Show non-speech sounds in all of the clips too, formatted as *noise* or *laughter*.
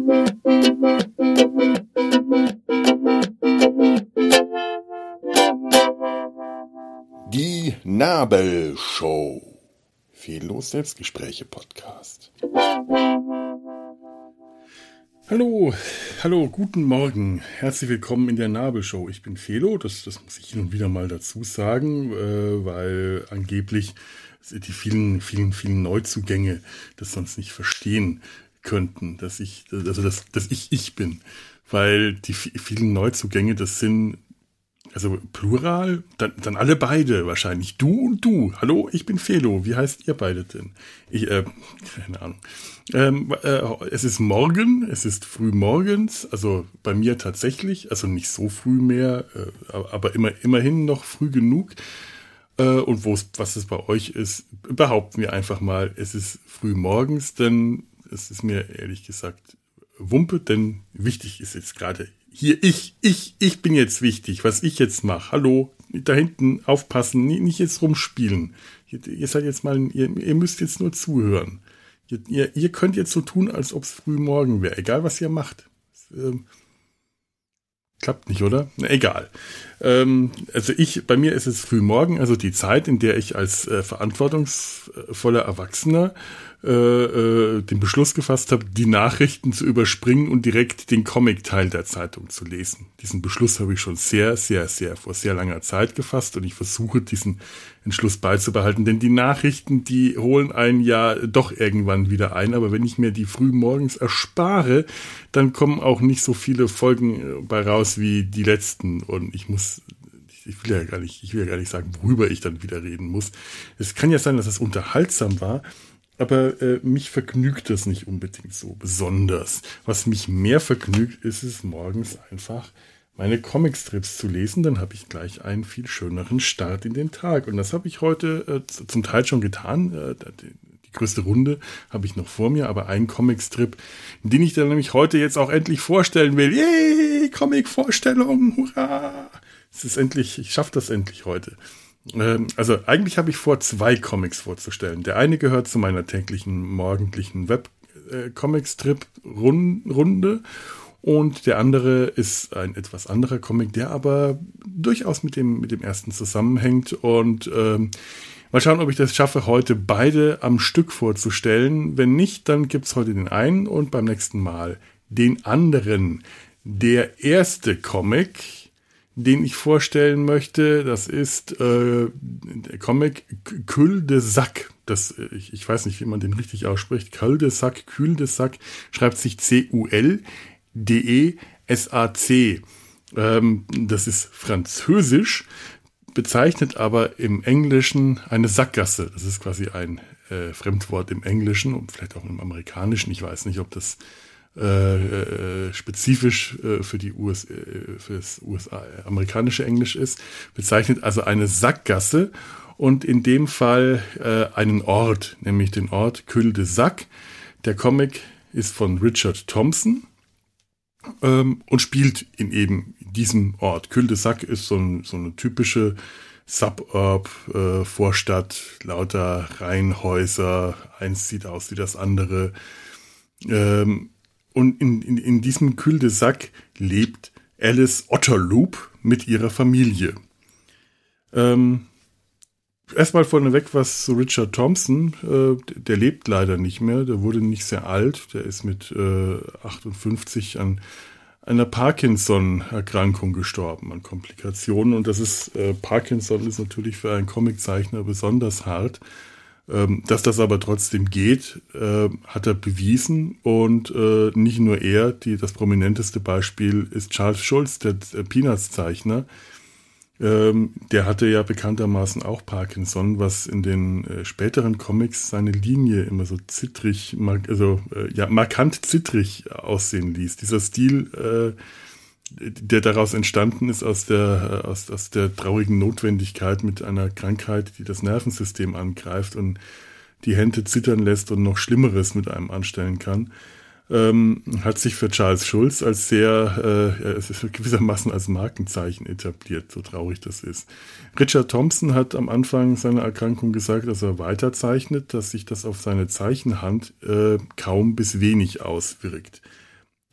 Die Nabelshow. Fehllos Selbstgespräche Podcast. Hallo, hallo, guten Morgen. Herzlich willkommen in der Nabelshow. Ich bin Felo, das, das muss ich hin und wieder mal dazu sagen, äh, weil angeblich die vielen, vielen, vielen Neuzugänge das sonst nicht verstehen könnten, dass ich, also dass, dass ich ich bin. Weil die vielen Neuzugänge, das sind also Plural, dann, dann alle beide wahrscheinlich. Du und du. Hallo, ich bin Felo. Wie heißt ihr beide denn? Ich, äh, keine Ahnung. Ähm, äh, es ist morgen, es ist früh morgens, also bei mir tatsächlich, also nicht so früh mehr, äh, aber immer, immerhin noch früh genug. Äh, und was es bei euch ist, behaupten wir einfach mal, es ist früh morgens, denn es ist mir ehrlich gesagt Wumpe, denn wichtig ist jetzt gerade hier, ich, ich, ich bin jetzt wichtig, was ich jetzt mache. Hallo, da hinten aufpassen, nicht jetzt rumspielen. Ihr, seid jetzt mal, ihr, ihr müsst jetzt nur zuhören. Ihr, ihr, könnt jetzt so tun, als ob es früh morgen wäre, egal was ihr macht. Ähm, klappt nicht, oder? Na, egal. Ähm, also ich, bei mir ist es früh morgen, also die Zeit, in der ich als äh, verantwortungsvoller Erwachsener äh, äh, den Beschluss gefasst habe, die Nachrichten zu überspringen und direkt den Comic-Teil der Zeitung zu lesen. Diesen Beschluss habe ich schon sehr, sehr, sehr vor sehr langer Zeit gefasst und ich versuche diesen Entschluss beizubehalten, denn die Nachrichten, die holen einen ja doch irgendwann wieder ein, aber wenn ich mir die früh morgens erspare, dann kommen auch nicht so viele Folgen äh, bei raus wie die letzten und ich muss ich will ja gar nicht, ich will ja gar nicht sagen, worüber ich dann wieder reden muss. Es kann ja sein, dass es unterhaltsam war, aber äh, mich vergnügt das nicht unbedingt so besonders. Was mich mehr vergnügt, ist es morgens einfach meine Comicstrips zu lesen, dann habe ich gleich einen viel schöneren Start in den Tag. Und das habe ich heute äh, zum Teil schon getan. Äh, die, größte Runde habe ich noch vor mir, aber einen Comicstrip, den ich dann nämlich heute jetzt auch endlich vorstellen will. Yay, Comic-Vorstellung, hurra! Es ist endlich, ich schaffe das endlich heute. Ähm, also eigentlich habe ich vor, zwei Comics vorzustellen. Der eine gehört zu meiner täglichen morgendlichen Web-Comic-Strip-Runde und der andere ist ein etwas anderer Comic, der aber durchaus mit dem, mit dem ersten zusammenhängt. Und ähm, mal schauen, ob ich das schaffe, heute beide am Stück vorzustellen. Wenn nicht, dann gibt es heute den einen und beim nächsten Mal den anderen. Der erste Comic den ich vorstellen möchte. Das ist äh, der Comic Cul de Sac. Das, äh, ich, ich weiß nicht, wie man den richtig ausspricht. Cul de Sac, Cul de Sac schreibt sich C-U-L-D-E-S-A-C. Ähm, das ist französisch, bezeichnet aber im Englischen eine Sackgasse. Das ist quasi ein äh, Fremdwort im Englischen und vielleicht auch im Amerikanischen. Ich weiß nicht, ob das äh, äh, spezifisch äh, für die US, äh, für das USA amerikanische Englisch ist, bezeichnet also eine Sackgasse und in dem Fall äh, einen Ort, nämlich den Ort Cul de Sac. Der Comic ist von Richard Thompson ähm, und spielt in eben diesem Ort. Cul de Sac ist so, ein, so eine typische Suburb, äh, Vorstadt, lauter Reihenhäuser, eins sieht aus wie das andere. Ähm, und in, in, in diesem Cul de Sac lebt Alice Otterloop mit ihrer Familie. Ähm, erstmal vorneweg was zu Richard Thompson. Äh, der lebt leider nicht mehr. Der wurde nicht sehr alt. Der ist mit äh, 58 an einer Parkinson-Erkrankung gestorben, an Komplikationen. Und das ist, äh, Parkinson ist natürlich für einen Comiczeichner besonders hart. Ähm, dass das aber trotzdem geht, äh, hat er bewiesen. Und äh, nicht nur er, die, das prominenteste Beispiel ist Charles Schulz, der Peanuts-Zeichner. Ähm, der hatte ja bekanntermaßen auch Parkinson, was in den äh, späteren Comics seine Linie immer so zittrig, also ja, markant zittrig aussehen ließ. Dieser Stil der daraus entstanden ist aus der, aus, aus der traurigen Notwendigkeit mit einer Krankheit, die das Nervensystem angreift und die Hände zittern lässt und noch Schlimmeres mit einem anstellen kann, ähm, hat sich für Charles Schulz als sehr, äh, es ist gewissermaßen als Markenzeichen etabliert, so traurig das ist. Richard Thompson hat am Anfang seiner Erkrankung gesagt, dass er weiterzeichnet, dass sich das auf seine Zeichenhand äh, kaum bis wenig auswirkt.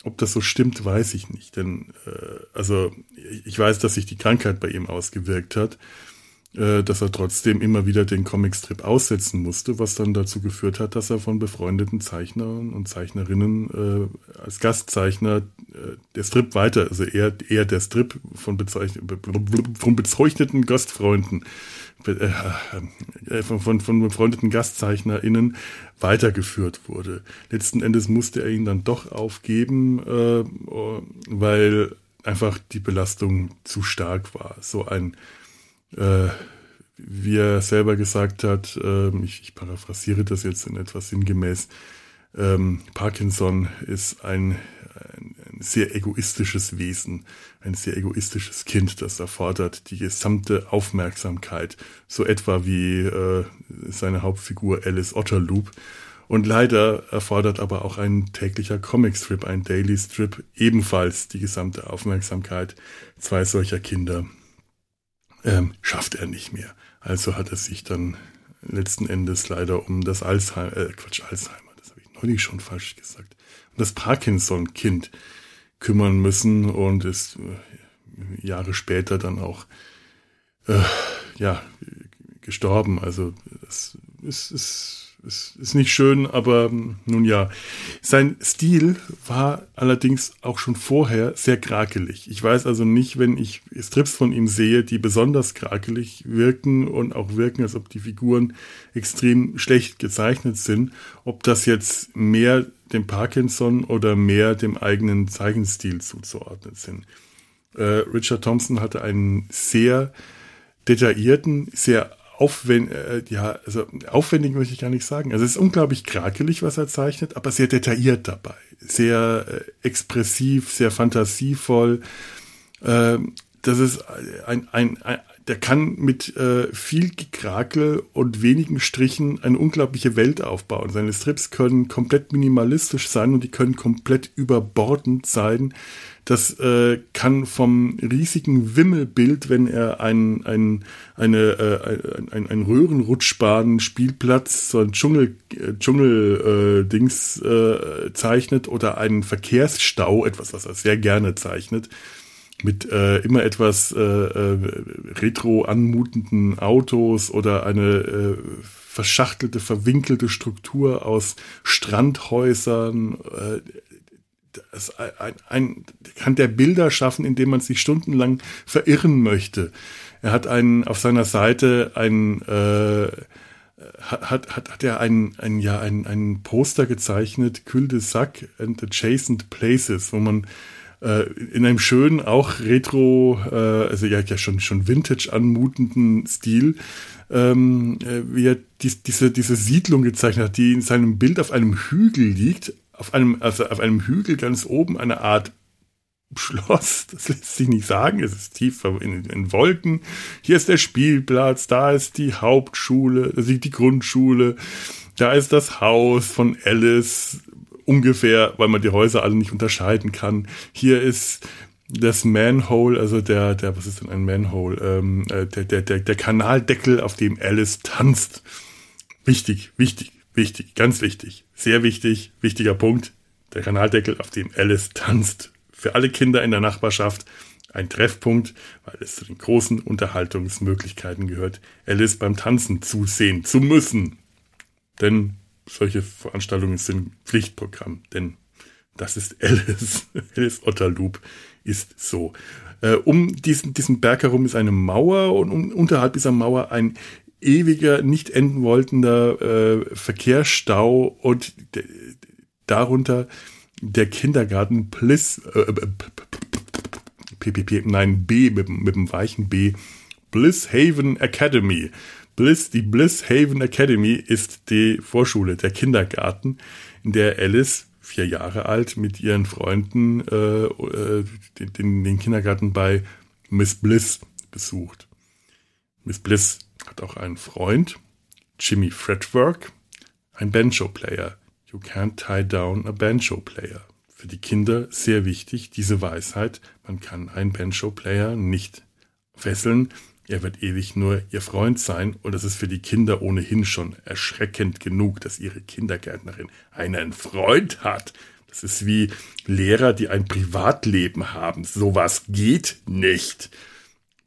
Ob das so stimmt, weiß ich nicht. Denn äh, also ich weiß, dass sich die Krankheit bei ihm ausgewirkt hat dass er trotzdem immer wieder den Comicstrip aussetzen musste, was dann dazu geführt hat, dass er von befreundeten Zeichnern und Zeichnerinnen äh, als Gastzeichner äh, der Strip weiter, also eher, eher der Strip von, von bezeichneten Gastfreunden, äh, äh, von, von, von befreundeten GastzeichnerInnen weitergeführt wurde. Letzten Endes musste er ihn dann doch aufgeben, äh, weil einfach die Belastung zu stark war. So ein äh, wie er selber gesagt hat, äh, ich, ich, paraphrasiere das jetzt in etwas sinngemäß, ähm, Parkinson ist ein, ein, ein, sehr egoistisches Wesen, ein sehr egoistisches Kind, das erfordert die gesamte Aufmerksamkeit, so etwa wie äh, seine Hauptfigur Alice Otterloop. Und leider erfordert aber auch ein täglicher Comicstrip, ein Daily Strip ebenfalls die gesamte Aufmerksamkeit zwei solcher Kinder ähm, schafft er nicht mehr. Also hat er sich dann letzten Endes leider um das Alzheimer, äh, Quatsch, Alzheimer, das habe ich neulich schon falsch gesagt, um das Parkinson-Kind kümmern müssen und ist äh, Jahre später dann auch äh, ja gestorben. Also das ist, ist ist, nicht schön, aber nun ja. Sein Stil war allerdings auch schon vorher sehr krakelig. Ich weiß also nicht, wenn ich Strips von ihm sehe, die besonders krakelig wirken und auch wirken, als ob die Figuren extrem schlecht gezeichnet sind, ob das jetzt mehr dem Parkinson oder mehr dem eigenen Zeichenstil zuzuordnen sind. Äh, Richard Thompson hatte einen sehr detaillierten, sehr aufwendig, äh, ja, also aufwendig möchte ich gar nicht sagen. Also es ist unglaublich krakelig, was er zeichnet, aber sehr detailliert dabei. Sehr äh, expressiv, sehr fantasievoll. Ähm, das ist ein, ein, ein der kann mit äh, viel Gekrakel und wenigen Strichen eine unglaubliche Welt aufbauen. Seine Strips können komplett minimalistisch sein und die können komplett überbordend sein. Das äh, kann vom riesigen Wimmelbild, wenn er ein, ein, eine, äh, ein, ein Röhrenrutschbahn, Spielplatz, so ein Dschungel, äh, Dschungel äh, äh, zeichnet oder einen Verkehrsstau, etwas, was er sehr gerne zeichnet, mit äh, immer etwas äh, äh, retro anmutenden Autos oder eine äh, verschachtelte, verwinkelte Struktur aus Strandhäusern. Äh, das ein, ein, kann der Bilder schaffen, indem man sich stundenlang verirren möchte. Er hat einen auf seiner Seite ein äh, hat, hat, hat er ein, ein, ja, ein, ein Poster gezeichnet, Cul de Sac and Adjacent Places, wo man in einem schönen, auch retro, äh, also ja, ja schon, schon vintage anmutenden Stil, ähm, äh, wie er dies, diese, diese Siedlung gezeichnet hat, die in seinem Bild auf einem Hügel liegt, auf einem, also auf einem Hügel ganz oben eine Art Schloss, *laughs* das lässt sich nicht sagen, es ist tief in, in, Wolken. Hier ist der Spielplatz, da ist die Hauptschule, da ist die Grundschule, da ist das Haus von Alice, ungefähr, weil man die Häuser alle nicht unterscheiden kann. Hier ist das Manhole, also der, der, was ist denn ein Manhole? Ähm, äh, der, der, der, der Kanaldeckel, auf dem Alice tanzt. Wichtig, wichtig. Wichtig, ganz wichtig, sehr wichtig, wichtiger Punkt. Der Kanaldeckel, auf dem Alice tanzt. Für alle Kinder in der Nachbarschaft ein Treffpunkt, weil es zu den großen Unterhaltungsmöglichkeiten gehört, Alice beim Tanzen zusehen zu müssen. Denn solche Veranstaltungen sind Pflichtprogramm, denn das ist *laughs* Alice. Alice Otterloop ist so. Äh, um diesen, diesen Berg herum ist eine Mauer und um, unterhalb dieser Mauer ein ewiger, nicht enden wolltender äh, Verkehrsstau und darunter der Kindergarten Bliss, äh, PPP, äh, nein, B mit, mit dem weichen B, Bliss Haven Academy. Bliss, die Bliss Haven Academy ist die Vorschule, der Kindergarten, in der Alice, vier Jahre alt, mit ihren Freunden äh, äh den, den Kindergarten bei Miss Bliss besucht. Miss Bliss hat auch einen Freund, Jimmy Fretwork, ein Banjo-Player. You can't tie down a Banjo-Player. Für die Kinder sehr wichtig, diese Weisheit, man kann einen Banjo-Player nicht fesseln, er wird ewig nur ihr Freund sein und es ist für die Kinder ohnehin schon erschreckend genug, dass ihre Kindergärtnerin einen Freund hat. Das ist wie Lehrer, die ein Privatleben haben. Sowas geht nicht.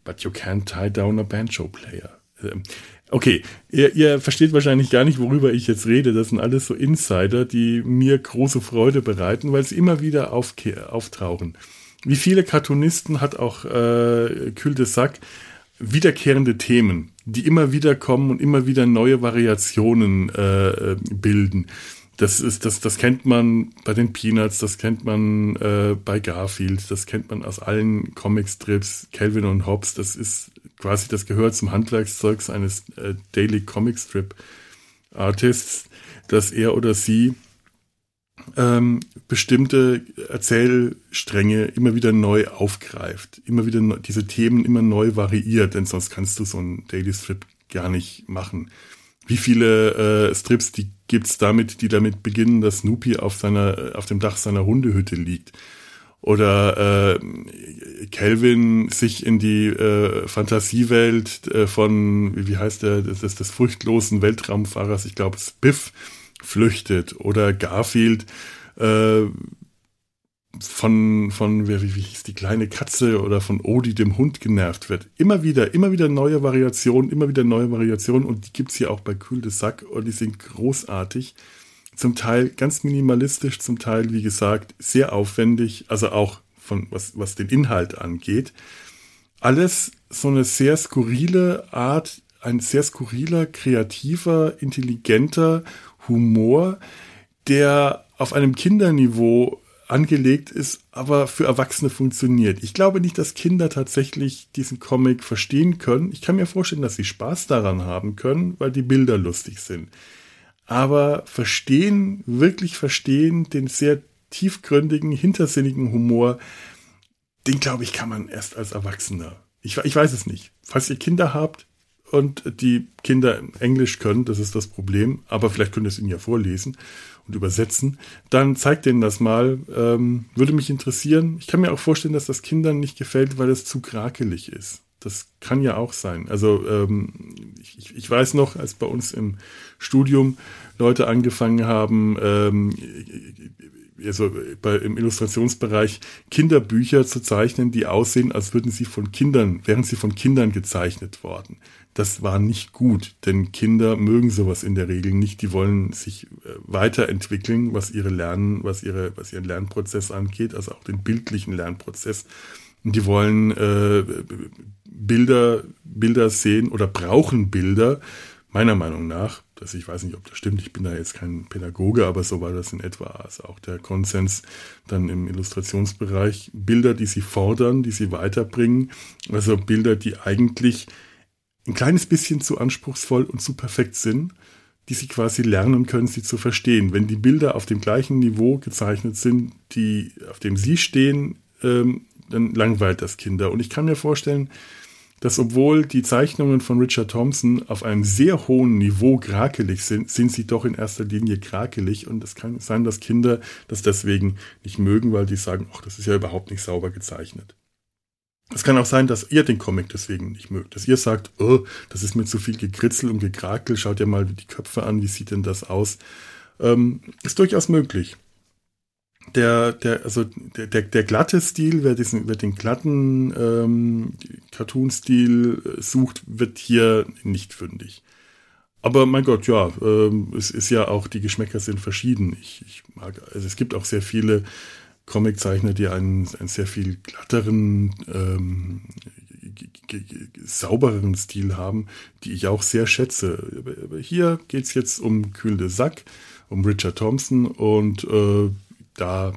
But you can't tie down a banjo player. Ähm, okay, ihr, ihr versteht wahrscheinlich gar nicht, worüber ich jetzt rede. Das sind alles so Insider, die mir große Freude bereiten, weil sie immer wieder auftauchen. Wie viele Cartoonisten hat auch äh, Cul de Sac wiederkehrende Themen, die immer wieder kommen und immer wieder neue Variationen äh, bilden. Das ist, das, das kennt man bei den Peanuts, das kennt man äh, bei Garfield, das kennt man aus allen Comicstrips, Calvin und Hobbes, das ist quasi, das gehört zum Handwerkszeugs eines äh, Daily Comicstrip Artists, dass er oder sie ähm, bestimmte Erzählstränge immer wieder neu aufgreift, immer wieder ne diese Themen immer neu variiert, denn sonst kannst du so einen Daily Strip gar nicht machen. Wie viele äh, Strips die gibt's damit, die damit beginnen, dass Snoopy auf seiner auf dem Dach seiner Hundehütte liegt? Oder äh, sich in die äh, Fantasiewelt äh, von, wie, heißt der, das ist des furchtlosen Weltraumfahrers, ich glaube, Spiff flüchtet oder Garfield äh, von, von wie, wie hieß die kleine Katze oder von Odi dem Hund genervt wird. Immer wieder, immer wieder neue Variationen, immer wieder neue Variationen und die gibt's hier auch bei Kühl de Sack und die sind großartig. Zum Teil ganz minimalistisch, zum Teil, wie gesagt, sehr aufwendig, also auch von was, was den Inhalt angeht. Alles so eine sehr skurrile Art, ein sehr skurriler, kreativer, intelligenter Humor, der auf einem Kinderniveau angelegt ist, aber für Erwachsene funktioniert. Ich glaube nicht, dass Kinder tatsächlich diesen Comic verstehen können. Ich kann mir vorstellen, dass sie Spaß daran haben können, weil die Bilder lustig sind. Aber verstehen, wirklich verstehen, den sehr tiefgründigen, hintersinnigen Humor, den glaube ich, kann man erst als Erwachsener. Ich, ich weiß es nicht. Falls ihr Kinder habt, und die Kinder Englisch können, das ist das Problem, aber vielleicht könnt ihr es ihnen ja vorlesen und übersetzen, dann zeigt denen das mal. Ähm, würde mich interessieren. Ich kann mir auch vorstellen, dass das Kindern nicht gefällt, weil es zu krakelig ist. Das kann ja auch sein. Also ähm, ich, ich weiß noch, als bei uns im Studium Leute angefangen haben, ähm, also bei, im Illustrationsbereich Kinderbücher zu zeichnen, die aussehen, als würden sie von Kindern, wären sie von Kindern gezeichnet worden das war nicht gut, denn Kinder mögen sowas in der Regel nicht. Die wollen sich äh, weiterentwickeln, was ihre Lernen, was ihre, was ihren Lernprozess angeht, also auch den bildlichen Lernprozess. Und die wollen äh, Bilder, Bilder sehen oder brauchen Bilder, meiner Meinung nach. Das, ich weiß nicht, ob das stimmt. Ich bin da jetzt kein Pädagoge, aber so war das in etwa. Also auch der Konsens dann im Illustrationsbereich. Bilder, die sie fordern, die sie weiterbringen. Also Bilder, die eigentlich ein kleines bisschen zu anspruchsvoll und zu perfekt sind, die sie quasi lernen können, sie zu verstehen. Wenn die Bilder auf dem gleichen Niveau gezeichnet sind, die auf dem sie stehen, ähm, dann langweilt das Kinder. Und ich kann mir vorstellen, dass obwohl die Zeichnungen von Richard Thompson auf einem sehr hohen Niveau krakelig sind, sind sie doch in erster Linie krakelig. Und es kann sein, dass Kinder das deswegen nicht mögen, weil die sagen, ach, das ist ja überhaupt nicht sauber gezeichnet. Es kann auch sein, dass ihr den Comic deswegen nicht mögt. Dass ihr sagt, oh, das ist mir zu viel gekritzel und gekrakel. Schaut ja mal die Köpfe an, wie sieht denn das aus? Ähm, ist durchaus möglich. Der, der, also der, der, der glatte Stil, wer, diesen, wer den glatten ähm, Cartoon-Stil äh, sucht, wird hier nicht fündig. Aber mein Gott, ja, ähm, es ist ja auch, die Geschmäcker sind verschieden. Ich, ich mag, also es gibt auch sehr viele Comiczeichner, die einen, einen sehr viel glatteren, ähm, saubereren Stil haben, die ich auch sehr schätze. Hier geht es jetzt um Kühl de Sack, um Richard Thompson und äh, da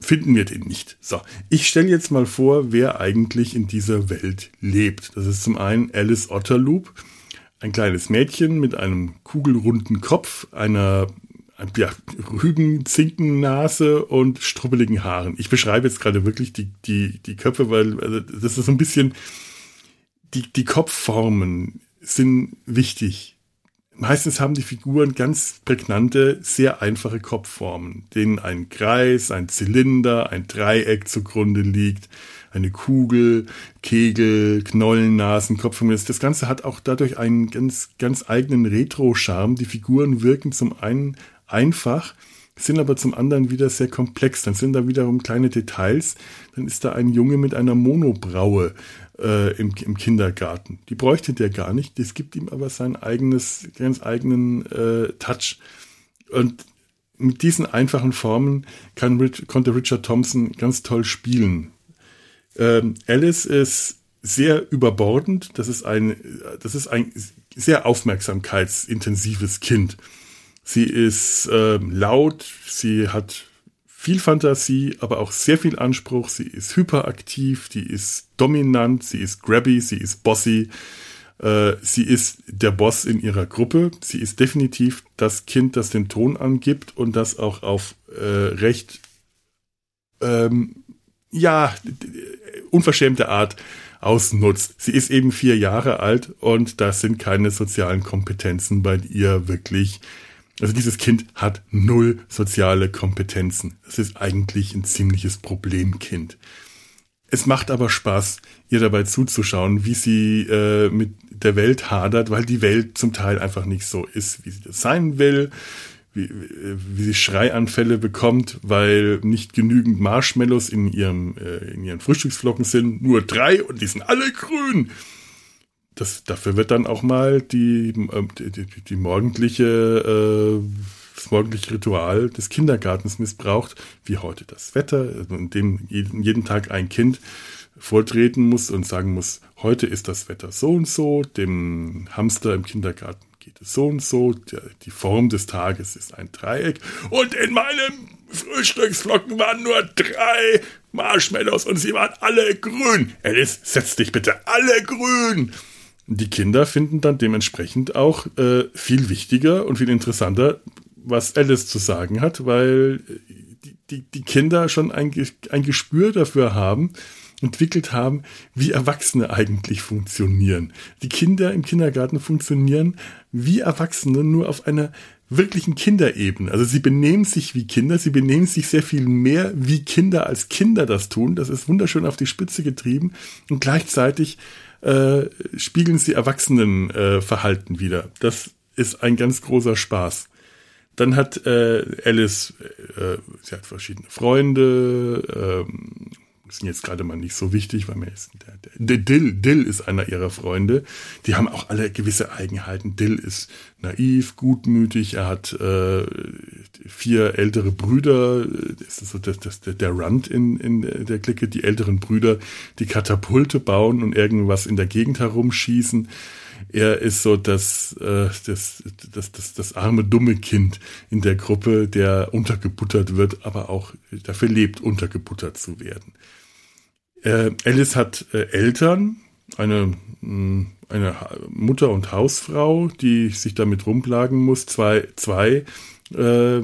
finden wir den nicht. So, ich stelle jetzt mal vor, wer eigentlich in dieser Welt lebt. Das ist zum einen Alice Otterloop, ein kleines Mädchen mit einem kugelrunden Kopf, einer ja, Rügen, Zinkennase und strubbeligen Haaren. Ich beschreibe jetzt gerade wirklich die, die, die Köpfe, weil also das ist so ein bisschen, die, die Kopfformen sind wichtig. Meistens haben die Figuren ganz prägnante, sehr einfache Kopfformen, denen ein Kreis, ein Zylinder, ein Dreieck zugrunde liegt, eine Kugel, Kegel, Knollennasen, Kopfformen. Das Ganze hat auch dadurch einen ganz, ganz eigenen Retro-Charme. Die Figuren wirken zum einen einfach, sind aber zum anderen wieder sehr komplex. Dann sind da wiederum kleine Details. Dann ist da ein Junge mit einer Monobraue äh, im, im, Kindergarten. Die bräuchte der gar nicht. Das gibt ihm aber sein eigenes, ganz eigenen äh, Touch. Und mit diesen einfachen Formen kann, konnte Richard Thompson ganz toll spielen. Ähm, Alice ist sehr überbordend. Das ist ein, das ist ein sehr aufmerksamkeitsintensives Kind. Sie ist äh, laut, sie hat viel Fantasie, aber auch sehr viel Anspruch. Sie ist hyperaktiv, die ist dominant, sie ist grabby, sie ist bossy. Äh, sie ist der Boss in ihrer Gruppe. Sie ist definitiv das Kind, das den Ton angibt und das auch auf äh, recht, ähm, ja, unverschämte Art ausnutzt. Sie ist eben vier Jahre alt und da sind keine sozialen Kompetenzen bei ihr wirklich. Also dieses Kind hat null soziale Kompetenzen. Das ist eigentlich ein ziemliches Problemkind. Es macht aber Spaß, ihr dabei zuzuschauen, wie sie äh, mit der Welt hadert, weil die Welt zum Teil einfach nicht so ist, wie sie das sein will, wie, wie sie Schreianfälle bekommt, weil nicht genügend Marshmallows in ihrem äh, in ihren Frühstücksflocken sind, nur drei und die sind alle grün. Das, dafür wird dann auch mal die, äh, die, die, die morgendliche äh, das morgendliche Ritual des Kindergartens missbraucht, wie heute das Wetter, in dem jeden, jeden Tag ein Kind vortreten muss und sagen muss, heute ist das Wetter so und so, dem Hamster im Kindergarten geht es so und so, die Form des Tages ist ein Dreieck und in meinem Frühstücksflocken waren nur drei Marshmallows und sie waren alle grün. Alice, setz dich bitte alle grün. Die Kinder finden dann dementsprechend auch äh, viel wichtiger und viel interessanter, was Alice zu sagen hat, weil die, die, die Kinder schon ein, ein Gespür dafür haben, entwickelt haben, wie Erwachsene eigentlich funktionieren. Die Kinder im Kindergarten funktionieren wie Erwachsene nur auf einer wirklichen Kinderebene. Also sie benehmen sich wie Kinder, sie benehmen sich sehr viel mehr wie Kinder als Kinder das tun. Das ist wunderschön auf die Spitze getrieben und gleichzeitig äh, spiegeln sie Erwachsenenverhalten äh, wieder. Das ist ein ganz großer Spaß. Dann hat äh, Alice, äh, sie hat verschiedene Freunde, ähm, sind jetzt gerade mal nicht so wichtig, weil mir ist der, der, Dill, Dill ist einer ihrer Freunde. Die haben auch alle gewisse Eigenheiten. Dill ist naiv, gutmütig, er hat äh, vier ältere Brüder, das ist so das, das, der Rand in, in der Clique, die älteren Brüder, die Katapulte bauen und irgendwas in der Gegend herumschießen. Er ist so das, äh, das, das, das, das arme, dumme Kind in der Gruppe, der untergebuttert wird, aber auch dafür lebt, untergebuttert zu werden. Äh, Alice hat äh, Eltern, eine, mh, mm, eine Mutter und Hausfrau, die sich damit rumplagen muss, zwei, zwei äh,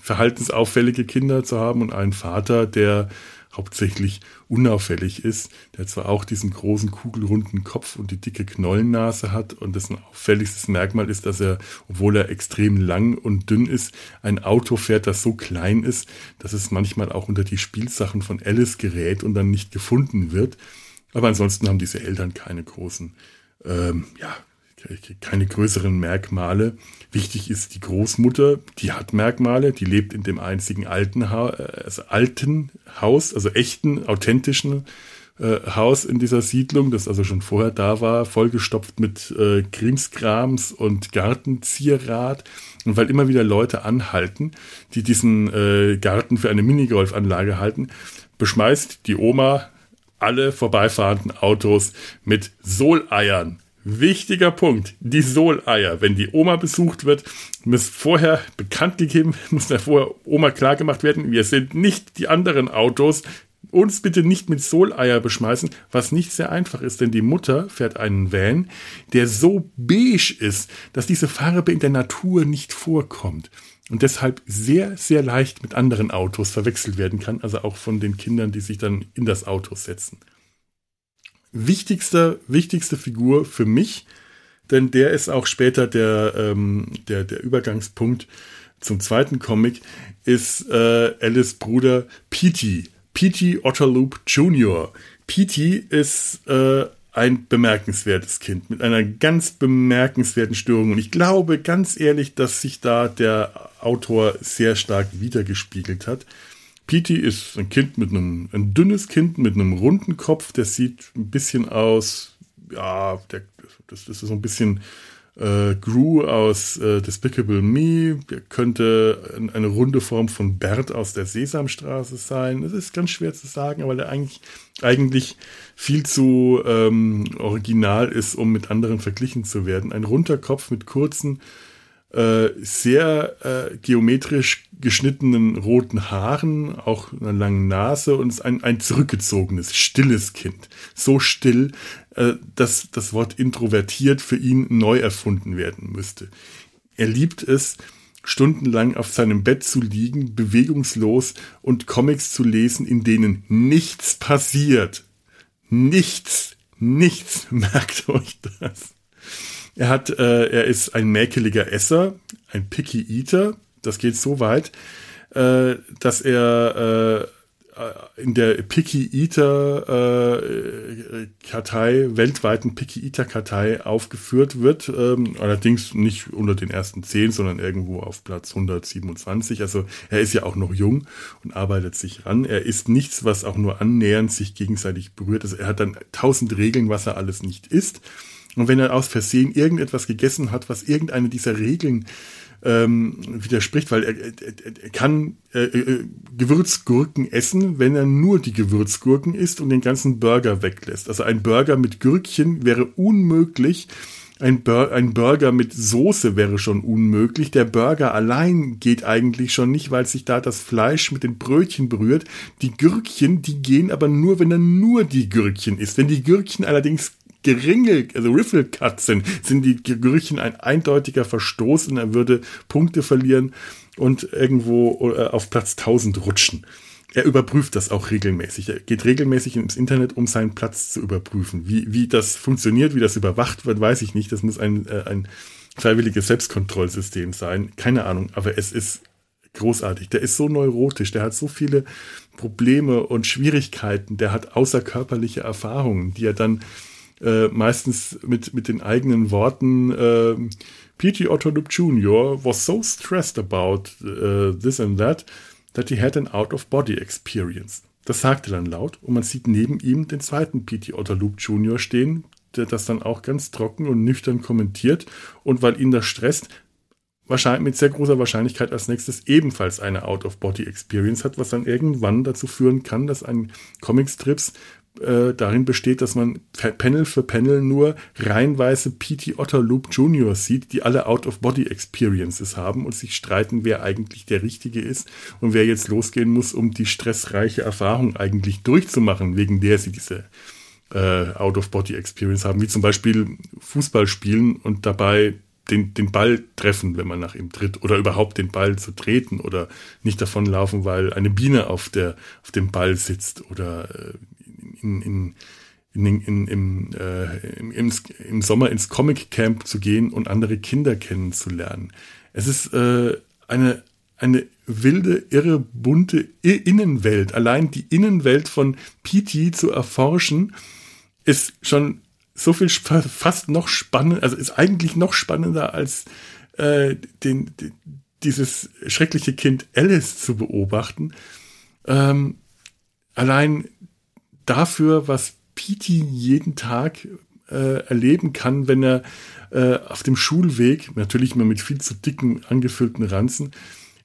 verhaltensauffällige Kinder zu haben und einen Vater, der hauptsächlich unauffällig ist, der zwar auch diesen großen kugelrunden Kopf und die dicke Knollennase hat und dessen auffälligstes Merkmal ist, dass er, obwohl er extrem lang und dünn ist, ein Auto fährt, das so klein ist, dass es manchmal auch unter die Spielsachen von Alice gerät und dann nicht gefunden wird. Aber ansonsten haben diese Eltern keine großen, ähm, ja, keine größeren Merkmale. Wichtig ist die Großmutter, die hat Merkmale, die lebt in dem einzigen alten, ha also alten Haus, also echten, authentischen äh, Haus in dieser Siedlung, das also schon vorher da war, vollgestopft mit äh, Krimskrams und Gartenzierrad. Und weil immer wieder Leute anhalten, die diesen äh, Garten für eine Minigolfanlage halten, beschmeißt die Oma alle vorbeifahrenden Autos mit Soleiern Wichtiger Punkt, die Soleier. Wenn die Oma besucht wird, muss vorher bekannt gegeben, *laughs* muss da vorher Oma klar gemacht werden, wir sind nicht die anderen Autos. Uns bitte nicht mit Soleier beschmeißen, was nicht sehr einfach ist, denn die Mutter fährt einen Van, der so beige ist, dass diese Farbe in der Natur nicht vorkommt und deshalb sehr, sehr leicht mit anderen Autos verwechselt werden kann, also auch von den Kindern, die sich dann in das Auto setzen wichtigste, wichtigste Figur für mich, denn der ist auch später der, ähm, der, der Übergangspunkt zum zweiten Comic, ist äh, Alice Bruder Petey. Petey Otterloop Jr. Petey ist äh, ein bemerkenswertes Kind mit einer ganz bemerkenswerten Störung. Und ich glaube ganz ehrlich, dass sich da der Autor sehr stark wiedergespiegelt hat. Petey ist ein Kind mit einem, ein dünnes Kind mit einem runden Kopf, der sieht ein bisschen aus, ja, der, das, das ist so ein bisschen äh, Gru aus äh, Despicable Me, der könnte eine runde Form von Bert aus der Sesamstraße sein. Das ist ganz schwer zu sagen, aber der eigentlich, eigentlich viel zu ähm, original ist, um mit anderen verglichen zu werden. Ein runder Kopf mit kurzen, äh, sehr äh, geometrisch geschnittenen roten Haaren, auch einer langen Nase und ein, ein zurückgezogenes, stilles Kind. So still, äh, dass das Wort introvertiert für ihn neu erfunden werden müsste. Er liebt es, stundenlang auf seinem Bett zu liegen, bewegungslos und Comics zu lesen, in denen nichts passiert. Nichts, nichts, *laughs* merkt euch das. Er hat, äh, er ist ein mäkeliger Esser, ein Picky Eater. Das geht so weit, äh, dass er äh, in der Picky Eater äh, Kartei, weltweiten Picky Eater Kartei aufgeführt wird. Ähm, allerdings nicht unter den ersten zehn, sondern irgendwo auf Platz 127. Also er ist ja auch noch jung und arbeitet sich ran. Er ist nichts, was auch nur annähernd sich gegenseitig berührt. Also er hat dann tausend Regeln, was er alles nicht isst. Und wenn er aus Versehen irgendetwas gegessen hat, was irgendeine dieser Regeln ähm, widerspricht, weil er, er, er kann äh, äh, Gewürzgurken essen, wenn er nur die Gewürzgurken isst und den ganzen Burger weglässt. Also ein Burger mit Gürkchen wäre unmöglich. Ein, Bur ein Burger mit Soße wäre schon unmöglich. Der Burger allein geht eigentlich schon nicht, weil sich da das Fleisch mit den Brötchen berührt. Die Gürkchen, die gehen aber nur, wenn er nur die Gürkchen isst. Wenn die Gürkchen allerdings Geringel, also Riffle Cut sind, sind die Gerüchen ein eindeutiger Verstoß und er würde Punkte verlieren und irgendwo äh, auf Platz 1000 rutschen. Er überprüft das auch regelmäßig. Er geht regelmäßig ins Internet, um seinen Platz zu überprüfen. Wie, wie das funktioniert, wie das überwacht wird, weiß ich nicht. Das muss ein, äh, ein freiwilliges Selbstkontrollsystem sein. Keine Ahnung, aber es ist großartig. Der ist so neurotisch, der hat so viele Probleme und Schwierigkeiten, der hat außerkörperliche Erfahrungen, die er dann äh, meistens mit, mit den eigenen Worten, äh, P.T. Otto Jr. was so stressed about uh, this and that, that he had an out-of-body experience. Das sagte dann laut und man sieht neben ihm den zweiten P.T. Otto Jr. stehen, der das dann auch ganz trocken und nüchtern kommentiert und weil ihn das stresst, wahrscheinlich mit sehr großer Wahrscheinlichkeit als nächstes ebenfalls eine Out-of-Body-Experience hat, was dann irgendwann dazu führen kann, dass ein Comicstrips äh, darin besteht, dass man Panel für Panel nur reihenweise P.T. Otterloop Jr. sieht, die alle Out-of-Body-Experiences haben und sich streiten, wer eigentlich der Richtige ist und wer jetzt losgehen muss, um die stressreiche Erfahrung eigentlich durchzumachen, wegen der sie diese äh, Out-of-Body-Experience haben, wie zum Beispiel Fußball spielen und dabei den, den Ball treffen, wenn man nach ihm tritt, oder überhaupt den Ball zu treten oder nicht davonlaufen, weil eine Biene auf, der, auf dem Ball sitzt oder äh, in, in, in, in, im, äh, im, im, Sommer ins Comic Camp zu gehen und andere Kinder kennenzulernen. Es ist äh, eine, eine wilde, irre, bunte Innenwelt. Allein die Innenwelt von PT zu erforschen, ist schon so viel fast noch spannend, also ist eigentlich noch spannender als äh, den, den, dieses schreckliche Kind Alice zu beobachten. Ähm, allein dafür, was Petey jeden Tag äh, erleben kann, wenn er äh, auf dem Schulweg, natürlich immer mit viel zu dicken, angefüllten Ranzen,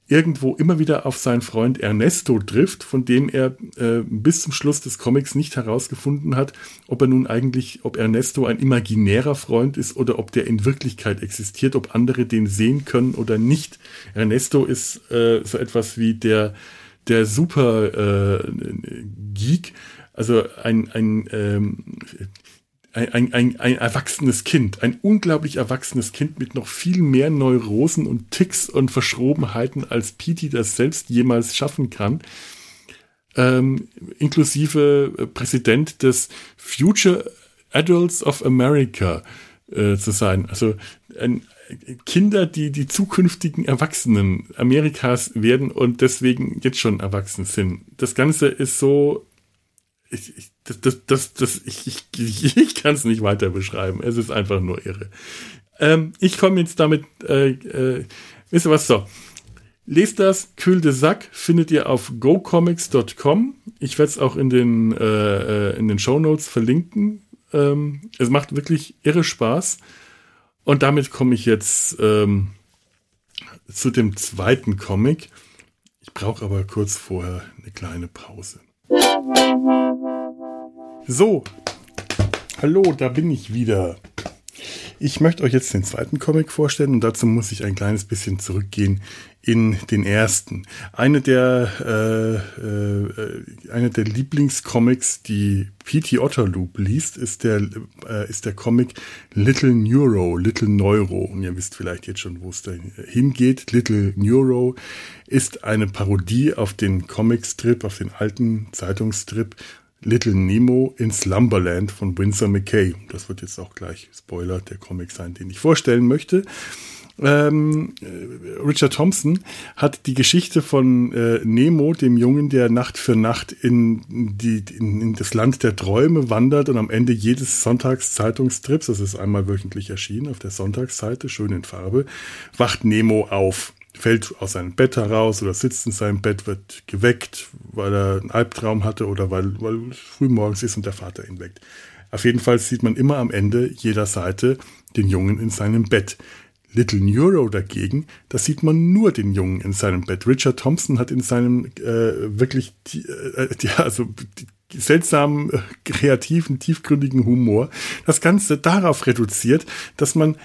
irgendwo immer wieder auf seinen Freund Ernesto trifft, von dem er äh, bis zum Schluss des Comics nicht herausgefunden hat, ob er nun eigentlich, ob Ernesto ein imaginärer Freund ist oder ob der in Wirklichkeit existiert, ob andere den sehen können oder nicht. Ernesto ist äh, so etwas wie der der Super äh, Geek, also ein, ein, ähm, ein, ein, ein erwachsenes Kind, ein unglaublich erwachsenes Kind mit noch viel mehr Neurosen und Ticks und Verschrobenheiten, als Petey das selbst jemals schaffen kann. Ähm, inklusive äh, Präsident des Future Adults of America äh, zu sein. Also ein, Kinder, die die zukünftigen Erwachsenen Amerikas werden und deswegen jetzt schon erwachsen sind. Das Ganze ist so ich, ich, das, das, das, das, ich, ich, ich kann es nicht weiter beschreiben. Es ist einfach nur irre. Ähm, ich komme jetzt damit, äh, äh, wisst ihr was, so. Lest das, Kühl de Sack findet ihr auf gocomics.com. Ich werde es auch in den, äh, äh in den Show Notes verlinken. Ähm, es macht wirklich irre Spaß. Und damit komme ich jetzt ähm, zu dem zweiten Comic. Ich brauche aber kurz vorher eine kleine Pause. So, hallo, da bin ich wieder. Ich möchte euch jetzt den zweiten Comic vorstellen und dazu muss ich ein kleines bisschen zurückgehen in den ersten. Eine der, äh, äh, eine der Lieblingscomics, die P.T. Otterloop liest, ist der, äh, ist der Comic Little Neuro, Little Neuro. Und ihr wisst vielleicht jetzt schon, wo es da hingeht. Little Neuro ist eine Parodie auf den Comicstrip, auf den alten Zeitungsstrip Little Nemo in Slumberland von Winsor McKay. Das wird jetzt auch gleich Spoiler der Comic sein, den ich vorstellen möchte. Ähm, äh, Richard Thompson hat die Geschichte von äh, Nemo, dem Jungen, der Nacht für Nacht in, die, in, in, das Land der Träume wandert und am Ende jedes Sonntagszeitungstrips, das ist einmal wöchentlich erschienen auf der Sonntagsseite, schön in Farbe, wacht Nemo auf fällt aus seinem Bett heraus oder sitzt in seinem Bett, wird geweckt, weil er einen Albtraum hatte oder weil, weil es früh morgens ist und der Vater ihn weckt. Auf jeden Fall sieht man immer am Ende jeder Seite den Jungen in seinem Bett. Little Neuro dagegen, da sieht man nur den Jungen in seinem Bett. Richard Thompson hat in seinem äh, wirklich äh, ja, also seltsamen, äh, kreativen, tiefgründigen Humor das Ganze darauf reduziert, dass man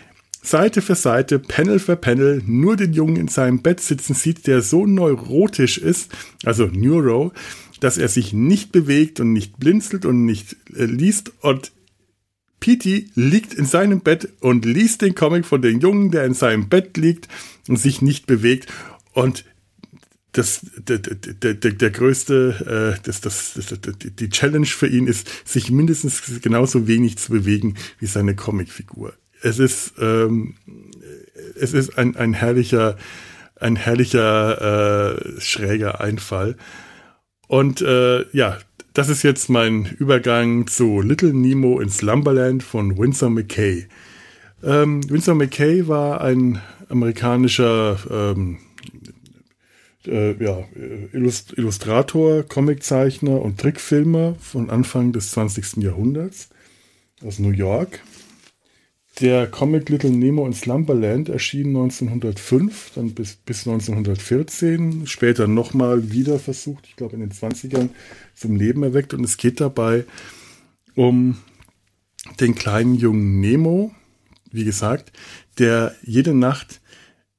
Seite für Seite, Panel für Panel, nur den Jungen in seinem Bett sitzen sieht, der so neurotisch ist, also Neuro, dass er sich nicht bewegt und nicht blinzelt und nicht äh, liest. Und Petey liegt in seinem Bett und liest den Comic von dem Jungen, der in seinem Bett liegt und sich nicht bewegt. Und das, der, der, der, der größte, äh, das, das, das, die Challenge für ihn ist, sich mindestens genauso wenig zu bewegen wie seine Comicfigur es ist, ähm, es ist ein, ein herrlicher, ein herrlicher, äh, schräger Einfall. Und äh, ja, das ist jetzt mein Übergang zu Little Nemo in Slumberland von Winsor McKay. Ähm, Winsor McKay war ein amerikanischer ähm, äh, ja, Illust Illustrator, Comiczeichner und Trickfilmer von Anfang des 20. Jahrhunderts aus New York. Der Comic Little Nemo in Slumberland erschien 1905, dann bis, bis 1914, später nochmal wieder versucht, ich glaube in den 20ern, zum Leben erweckt. Und es geht dabei um den kleinen jungen Nemo, wie gesagt, der jede Nacht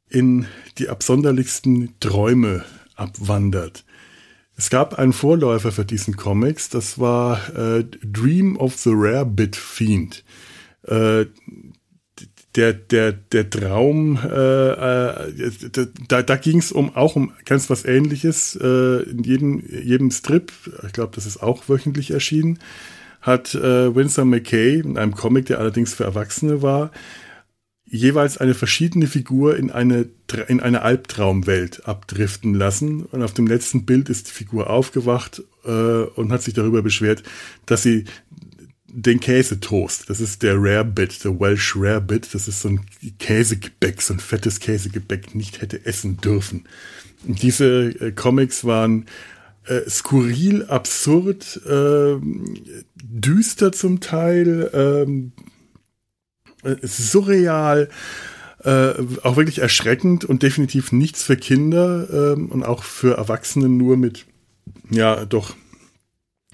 in die absonderlichsten Träume abwandert. Es gab einen Vorläufer für diesen Comics, das war äh, Dream of the Rare Bit Fiend. Äh, der, der, der Traum, äh, äh, da, da ging es um, auch um ganz was ähnliches. Äh, in jedem, jedem Strip, ich glaube, das ist auch wöchentlich erschienen, hat äh, Winsor McKay in einem Comic, der allerdings für Erwachsene war, jeweils eine verschiedene Figur in eine, in eine Albtraumwelt abdriften lassen. Und auf dem letzten Bild ist die Figur aufgewacht äh, und hat sich darüber beschwert, dass sie den Käsetoast. Das ist der Rare Bit, der Welsh Rare Bit. Das ist so ein Käsegebäck, so ein fettes Käsegebäck nicht hätte essen dürfen. Und diese äh, Comics waren äh, skurril, absurd, äh, düster zum Teil, ähm, äh, surreal, äh, auch wirklich erschreckend und definitiv nichts für Kinder ähm, und auch für Erwachsene nur mit, ja, doch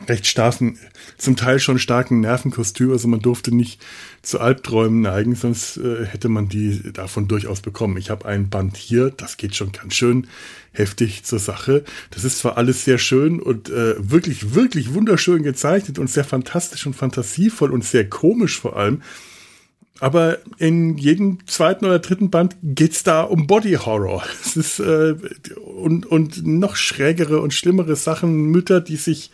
recht starken, zum Teil schon starken Nervenkostüm. Also man durfte nicht zu Albträumen neigen, sonst äh, hätte man die davon durchaus bekommen. Ich habe ein Band hier, das geht schon ganz schön heftig zur Sache. Das ist zwar alles sehr schön und äh, wirklich, wirklich wunderschön gezeichnet und sehr fantastisch und fantasievoll und sehr komisch vor allem. Aber in jedem zweiten oder dritten Band geht's da um Body Horror. *laughs* Es ist äh, und, und noch schrägere und schlimmere Sachen, Mütter, die sich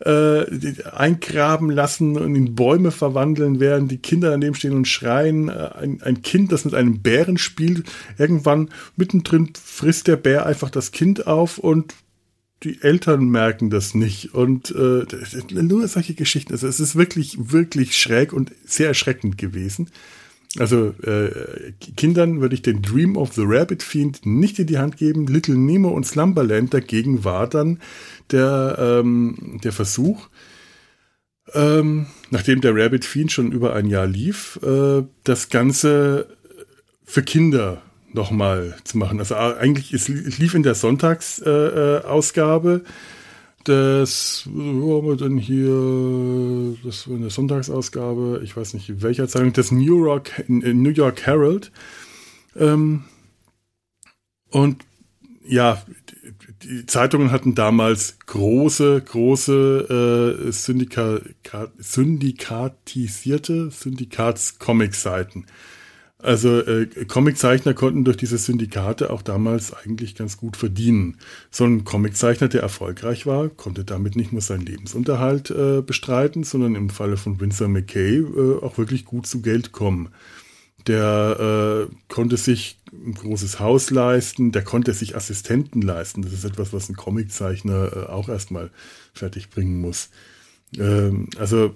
äh, eingraben lassen und in Bäume verwandeln, während die Kinder daneben stehen und schreien. Äh, ein, ein Kind, das mit einem Bären spielt, irgendwann mittendrin frisst der Bär einfach das Kind auf und die Eltern merken das nicht. Und äh, nur solche Geschichten. Also es ist wirklich, wirklich schräg und sehr erschreckend gewesen. Also äh, Kindern würde ich den Dream of the Rabbit Fiend nicht in die Hand geben. Little Nemo und Slumberland dagegen war dann der, ähm, der Versuch, ähm, nachdem der Rabbit Fiend schon über ein Jahr lief, äh, das Ganze für Kinder nochmal zu machen. Also äh, eigentlich, es lief in der Sonntagsausgabe. Äh, das, wo haben wir denn hier? Das war eine Sonntagsausgabe, ich weiß nicht welcher Zeitung, das New York, New York Herald. Ähm, und ja, die Zeitungen hatten damals große, große äh, Syndika syndikatisierte Syndikats-Comic-Seiten. Also äh, Comiczeichner konnten durch diese Syndikate auch damals eigentlich ganz gut verdienen. So ein Comiczeichner, der erfolgreich war, konnte damit nicht nur seinen Lebensunterhalt äh, bestreiten, sondern im Falle von Winsor McKay äh, auch wirklich gut zu Geld kommen. Der äh, konnte sich ein großes Haus leisten, der konnte sich Assistenten leisten. Das ist etwas, was ein Comiczeichner äh, auch erstmal fertigbringen muss. Ähm, also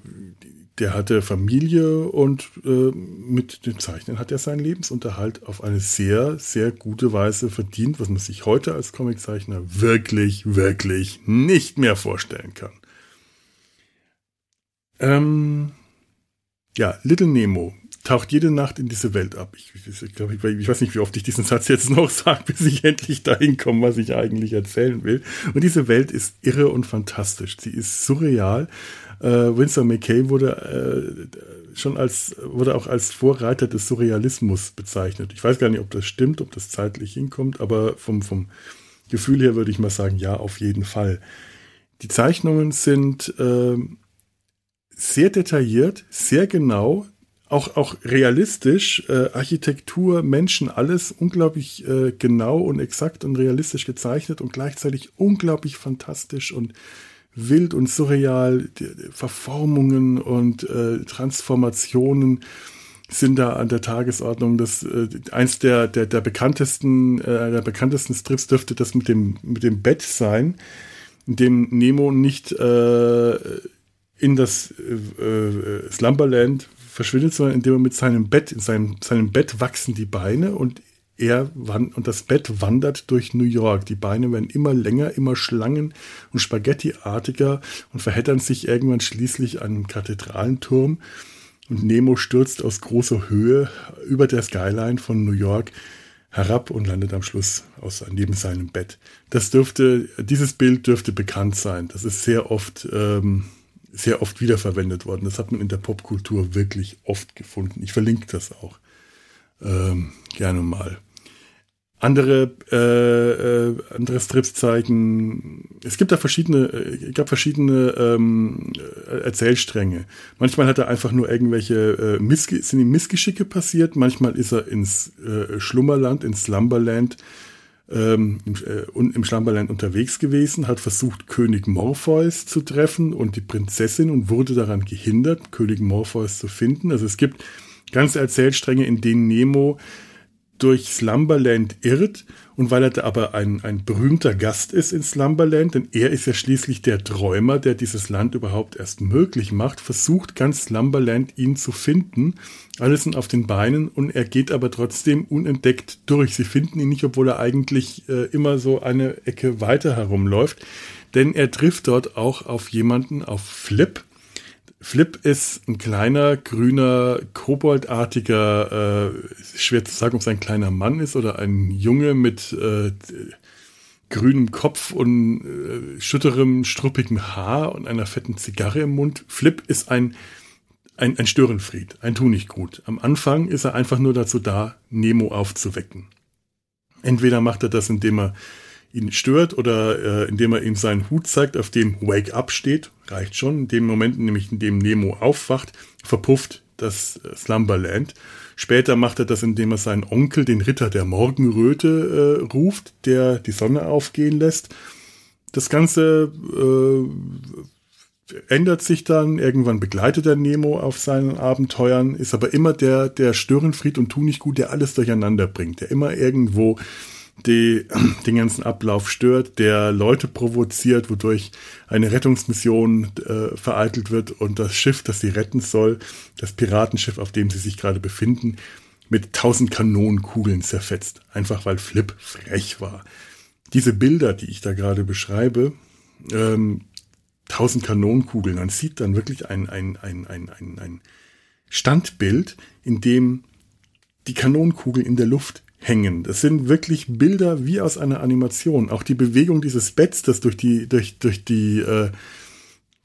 der hatte Familie und äh, mit dem Zeichnen hat er seinen Lebensunterhalt auf eine sehr, sehr gute Weise verdient, was man sich heute als Comiczeichner wirklich, wirklich nicht mehr vorstellen kann. Ähm, ja, Little Nemo taucht jede Nacht in diese Welt ab. Ich, ich, glaub, ich, ich weiß nicht, wie oft ich diesen Satz jetzt noch *laughs* sage, bis ich endlich dahin komme, was ich eigentlich erzählen will. Und diese Welt ist irre und fantastisch. Sie ist surreal äh, Winsor McKay wurde äh, schon als, wurde auch als Vorreiter des Surrealismus bezeichnet. Ich weiß gar nicht, ob das stimmt, ob das zeitlich hinkommt, aber vom, vom Gefühl her würde ich mal sagen, ja, auf jeden Fall. Die Zeichnungen sind äh, sehr detailliert, sehr genau, auch, auch realistisch, äh, Architektur, Menschen, alles unglaublich äh, genau und exakt und realistisch gezeichnet und gleichzeitig unglaublich fantastisch und wild und surreal. Die, die Verformungen und äh, Transformationen sind da an der Tagesordnung. Das äh, eins der, der, der bekanntesten, äh, der bekanntesten Strips dürfte das mit dem, mit dem Bett sein, in dem Nemo nicht äh, in das äh, äh Slumberland verschwindet, sondern indem er mit seinem Bett, in seinem, seinem Bett wachsen die Beine und er und das Bett wandert durch New York. Die Beine werden immer länger, immer schlangen- und spaghettiartiger und verheddern sich irgendwann schließlich an einem Kathedralenturm. Und Nemo stürzt aus großer Höhe über der Skyline von New York herab und landet am Schluss aus, neben seinem Bett. Das dürfte, dieses Bild dürfte bekannt sein. Das ist sehr oft, ähm, sehr oft wiederverwendet worden. Das hat man in der Popkultur wirklich oft gefunden. Ich verlinke das auch ähm, gerne mal. Andere, äh, äh, andere Strips zeigen, es gibt da verschiedene, äh, gab verschiedene ähm, Erzählstränge. Manchmal hat er einfach nur irgendwelche, äh, sind ihm Missgeschicke passiert, manchmal ist er ins äh, Schlummerland, ins Slumberland, ähm, im, äh, im Slumberland unterwegs gewesen, hat versucht, König Morpheus zu treffen und die Prinzessin und wurde daran gehindert, König Morpheus zu finden. Also es gibt ganze Erzählstränge, in denen Nemo durch Slumberland irrt und weil er da aber ein, ein berühmter Gast ist in Slumberland, denn er ist ja schließlich der Träumer, der dieses Land überhaupt erst möglich macht, versucht ganz Slumberland ihn zu finden. Alle sind auf den Beinen und er geht aber trotzdem unentdeckt durch. Sie finden ihn nicht, obwohl er eigentlich äh, immer so eine Ecke weiter herumläuft, denn er trifft dort auch auf jemanden, auf Flip, Flip ist ein kleiner, grüner, koboldartiger, äh, schwer zu sagen, ob es ein kleiner Mann ist oder ein Junge mit äh, grünem Kopf und äh, schütterem, struppigem Haar und einer fetten Zigarre im Mund. Flip ist ein, ein, ein Störenfried, ein Tunichtgut. Am Anfang ist er einfach nur dazu da, Nemo aufzuwecken. Entweder macht er das, indem er ihn stört oder äh, indem er ihm seinen Hut zeigt, auf dem Wake Up steht, reicht schon. In dem Moment, nämlich in dem Nemo aufwacht, verpufft das äh, Slumberland. Später macht er das, indem er seinen Onkel, den Ritter der Morgenröte, äh, ruft, der die Sonne aufgehen lässt. Das Ganze äh, ändert sich dann. Irgendwann begleitet er Nemo auf seinen Abenteuern, ist aber immer der, der Störenfried und Tunichtgut, der alles durcheinander bringt, der immer irgendwo die, *clears throat* den ganzen Ablauf stört, der Leute provoziert, wodurch eine Rettungsmission äh, vereitelt wird und das Schiff, das sie retten soll, das Piratenschiff, auf dem sie sich gerade befinden, mit tausend Kanonenkugeln zerfetzt. Einfach weil Flip frech war. Diese Bilder, die ich da gerade beschreibe, ähm, tausend Kanonenkugeln, man sieht dann wirklich ein, ein, ein, ein, ein, ein Standbild, in dem die Kanonenkugeln in der Luft hängen. Das sind wirklich Bilder wie aus einer Animation. Auch die Bewegung dieses Betts, das durch die, durch, durch die, äh,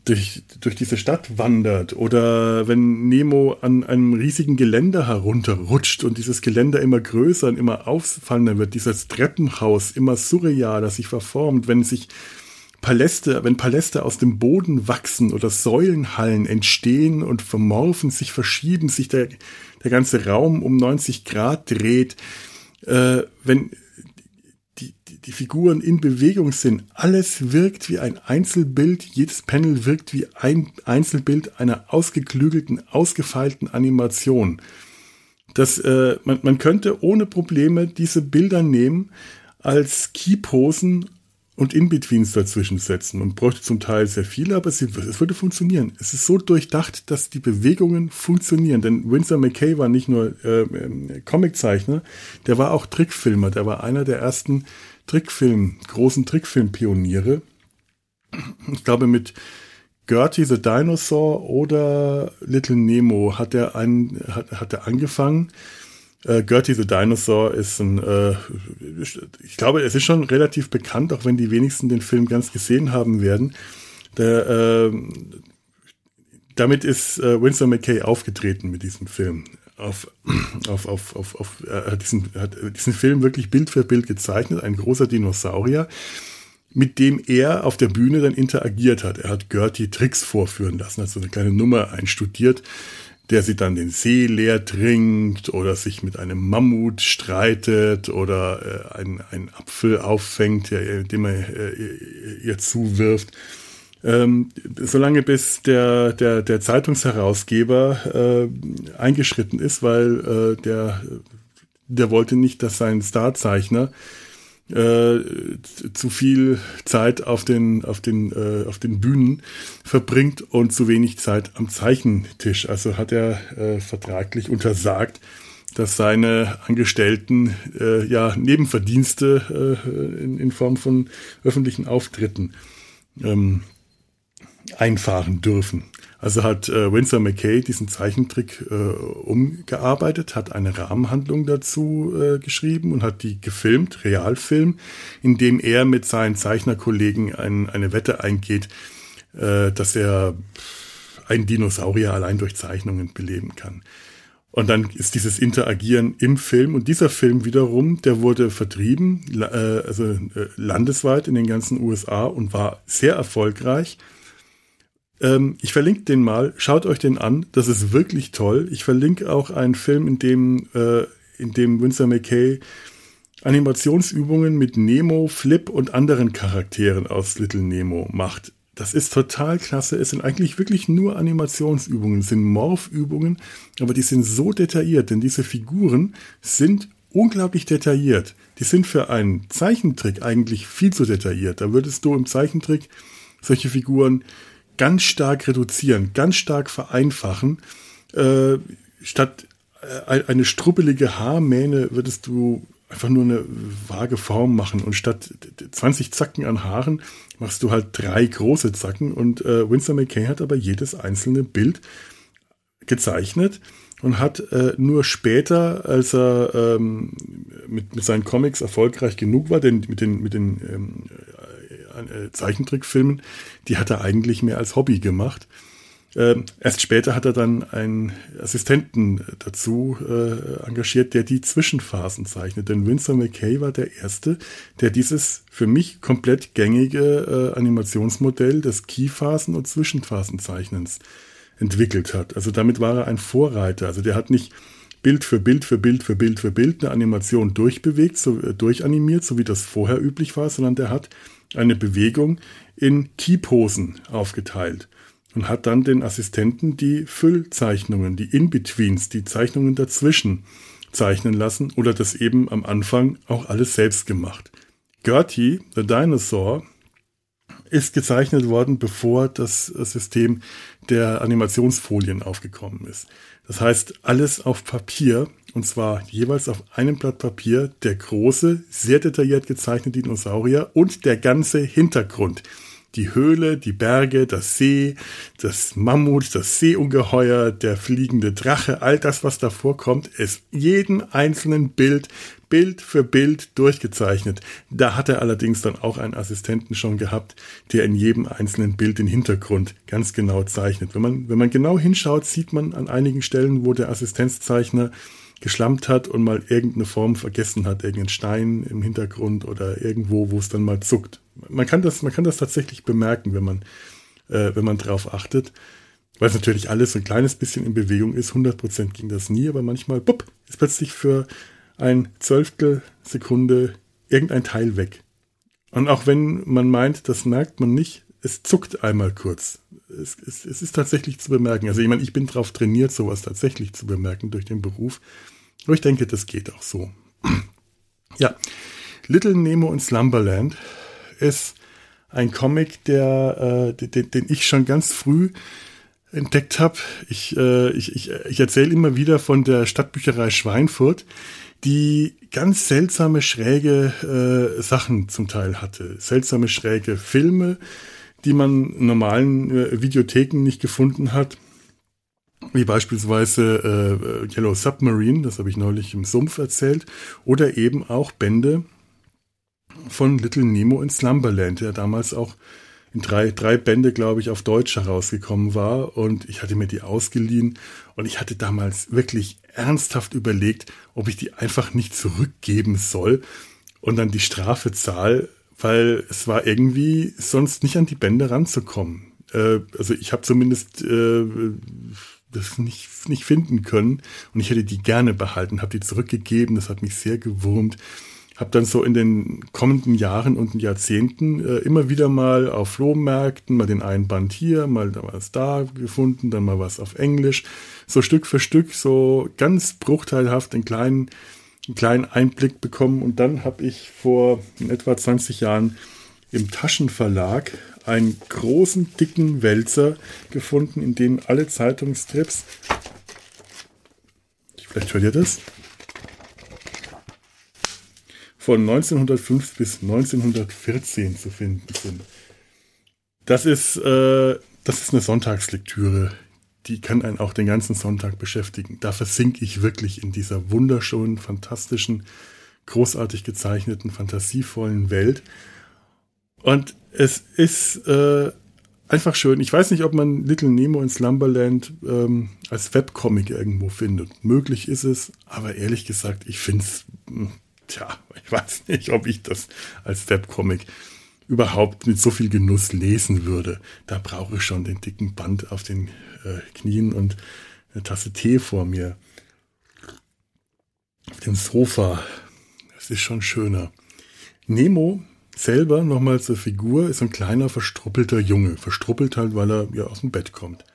durch, durch diese Stadt wandert oder wenn Nemo an einem riesigen Geländer herunterrutscht und dieses Geländer immer größer und immer auffallender wird, dieses Treppenhaus immer surrealer sich verformt, wenn sich Paläste, wenn Paläste aus dem Boden wachsen oder Säulenhallen entstehen und vermorfen, sich verschieben, sich der, der ganze Raum um 90 Grad dreht, äh, wenn die, die, die Figuren in Bewegung sind, alles wirkt wie ein Einzelbild, jedes Panel wirkt wie ein Einzelbild einer ausgeklügelten, ausgefeilten Animation. Das, äh, man, man könnte ohne Probleme diese Bilder nehmen als Keyposen und In-Betweens dazwischen setzen und bräuchte zum Teil sehr viele, aber es, es, würde funktionieren. Es ist so durchdacht, dass die Bewegungen funktionieren. Denn Winsor McKay war nicht nur äh, äh, Comiczeichner, der war auch Trickfilmer. Der war einer der ersten Trickfilm, großen Trickfilmpioniere. Ich glaube, mit Gertie the Dinosaur oder Little Nemo hat er, ein, hat, hat er angefangen. Äh, Gertie the Dinosaur ist ein, äh, ich glaube, es ist schon relativ bekannt, auch wenn die wenigsten den Film ganz gesehen haben werden. Der, äh, damit ist äh, Winsor McKay aufgetreten mit diesem Film. Auf, *clears throat* auf, auf, auf, auf äh, diesen, hat diesen Film wirklich Bild für Bild gezeichnet, ein großer Dinosaurier, mit dem er auf der Bühne dann interagiert hat. Er hat Gertie Tricks vorführen lassen, hat so eine kleine Nummer einstudiert der sie dann den See leer trinkt oder sich mit einem Mammut streitet oder äh, einen, Apfel auffängt, der, den man äh, ihr zuwirft. Ähm, solange bis der, der, der Zeitungsherausgeber äh, eingeschritten ist, weil äh, der, der wollte nicht, dass sein Starzeichner äh, zu viel Zeit auf den, auf, den, äh, auf den Bühnen verbringt und zu wenig Zeit am Zeichentisch. Also hat er äh, vertraglich untersagt, dass seine Angestellten äh, ja Nebenverdienste äh, in, in Form von öffentlichen Auftritten ähm, einfahren dürfen. Also hat äh, Winsor McKay diesen Zeichentrick äh, umgearbeitet, hat eine Rahmenhandlung dazu äh, geschrieben und hat die gefilmt, Realfilm, in dem er mit seinen Zeichnerkollegen ein, eine Wette eingeht, äh, dass er einen Dinosaurier allein durch Zeichnungen beleben kann. Und dann ist dieses Interagieren im Film und dieser Film wiederum, der wurde vertrieben, äh, also äh, landesweit in den ganzen USA und war sehr erfolgreich. Ähm, ich verlinke den mal. Schaut euch den an. Das ist wirklich toll. Ich verlinke auch einen Film, in dem, äh, in dem Winsor McKay Animationsübungen mit Nemo, Flip und anderen Charakteren aus Little Nemo macht. Das ist total klasse. Es sind eigentlich wirklich nur Animationsübungen, es sind Morph-Übungen, aber die sind so detailliert, denn diese Figuren sind unglaublich detailliert. Die sind für einen Zeichentrick eigentlich viel zu detailliert. Da würdest du im Zeichentrick solche Figuren ganz stark reduzieren, ganz stark vereinfachen. Äh, statt äh, eine struppelige Haarmähne würdest du einfach nur eine vage Form machen und statt 20 Zacken an Haaren machst du halt drei große Zacken und äh, Winsor McKay hat aber jedes einzelne Bild gezeichnet und hat äh, nur später, als er ähm, mit, mit seinen Comics erfolgreich genug war, denn mit den, mit den ähm, äh, Zeichentrickfilmen, die hat er eigentlich mehr als Hobby gemacht. Ähm, erst später hat er dann einen Assistenten dazu äh, engagiert, der die Zwischenphasen zeichnet. Denn Winsor McKay war der Erste, der dieses für mich komplett gängige äh, Animationsmodell des Keyphasen- und Zwischenphasenzeichnens entwickelt hat. Also damit war er ein Vorreiter. Also der hat nicht Bild für Bild für Bild für Bild für Bild eine Animation durchbewegt, so, äh, durchanimiert, so wie das vorher üblich war, sondern der hat eine Bewegung in Keyposen aufgeteilt und hat dann den Assistenten die Füllzeichnungen, die In-Betweens, die Zeichnungen dazwischen zeichnen lassen oder das eben am Anfang auch alles selbst gemacht. Gertie, the Dinosaur, ist gezeichnet worden, bevor das System der Animationsfolien aufgekommen ist. Das heißt, alles auf Papier, und zwar jeweils auf einem Blatt Papier, der große, sehr detailliert gezeichnete Dinosaurier und der ganze Hintergrund die Höhle, die Berge, das See, das Mammut, das Seeungeheuer, der fliegende Drache, all das, was da vorkommt, ist jeden einzelnen Bild, Bild für Bild durchgezeichnet. Da hat er allerdings dann auch einen Assistenten schon gehabt, der in jedem einzelnen Bild den Hintergrund ganz genau zeichnet. Wenn man, wenn man genau hinschaut, sieht man an einigen Stellen, wo der Assistenzzeichner geschlampt hat und mal irgendeine Form vergessen hat, irgendeinen Stein im Hintergrund oder irgendwo, wo es dann mal zuckt. Man kann das, man kann das tatsächlich bemerken, wenn man, äh, wenn man drauf achtet. Weil es natürlich alles so ein kleines bisschen in Bewegung ist. 100% ging das nie, aber manchmal, bupp, ist plötzlich für ein Zwölftel Sekunde irgendein Teil weg. Und auch wenn man meint, das merkt man nicht, es zuckt einmal kurz. Es, es, es ist tatsächlich zu bemerken. Also ich meine, ich bin darauf trainiert, sowas tatsächlich zu bemerken durch den Beruf. Aber ich denke, das geht auch so. Ja, Little Nemo und Slumberland ist ein Comic, der, äh, den, den ich schon ganz früh entdeckt habe. Ich, äh, ich, ich, ich erzähle immer wieder von der Stadtbücherei Schweinfurt, die ganz seltsame, schräge äh, Sachen zum Teil hatte. Seltsame, schräge Filme, die man in normalen äh, Videotheken nicht gefunden hat. Wie beispielsweise äh, Yellow Submarine, das habe ich neulich im Sumpf erzählt, oder eben auch Bände von Little Nemo in Slumberland, der damals auch in drei, drei Bände, glaube ich, auf Deutsch herausgekommen war. Und ich hatte mir die ausgeliehen und ich hatte damals wirklich ernsthaft überlegt, ob ich die einfach nicht zurückgeben soll und dann die Strafe zahl, weil es war irgendwie sonst nicht an die Bände ranzukommen. Äh, also ich habe zumindest äh, das nicht, nicht finden können und ich hätte die gerne behalten, habe die zurückgegeben, das hat mich sehr gewurmt. Habe dann so in den kommenden Jahren und Jahrzehnten äh, immer wieder mal auf Flohmärkten mal den einen Band hier, mal was da gefunden, dann mal was auf Englisch. So Stück für Stück, so ganz bruchteilhaft in kleinen einen kleinen Einblick bekommen. Und dann habe ich vor etwa 20 Jahren im Taschenverlag einen großen, dicken Wälzer gefunden, in dem alle Zeitungstrips, vielleicht hört ihr das, von 1905 bis 1914 zu finden sind. Das ist, äh, das ist eine Sonntagslektüre die kann einen auch den ganzen Sonntag beschäftigen. Da versinke ich wirklich in dieser wunderschönen, fantastischen, großartig gezeichneten, fantasievollen Welt. Und es ist äh, einfach schön. Ich weiß nicht, ob man Little Nemo in Slumberland ähm, als Webcomic irgendwo findet. Möglich ist es, aber ehrlich gesagt, ich finde es, hm, tja, ich weiß nicht, ob ich das als Webcomic überhaupt mit so viel Genuss lesen würde. Da brauche ich schon den dicken Band auf den äh, Knien und eine Tasse Tee vor mir. Auf dem Sofa. Das ist schon schöner. Nemo selber, nochmal zur Figur, ist ein kleiner verstruppelter Junge. Verstruppelt halt, weil er ja aus dem Bett kommt.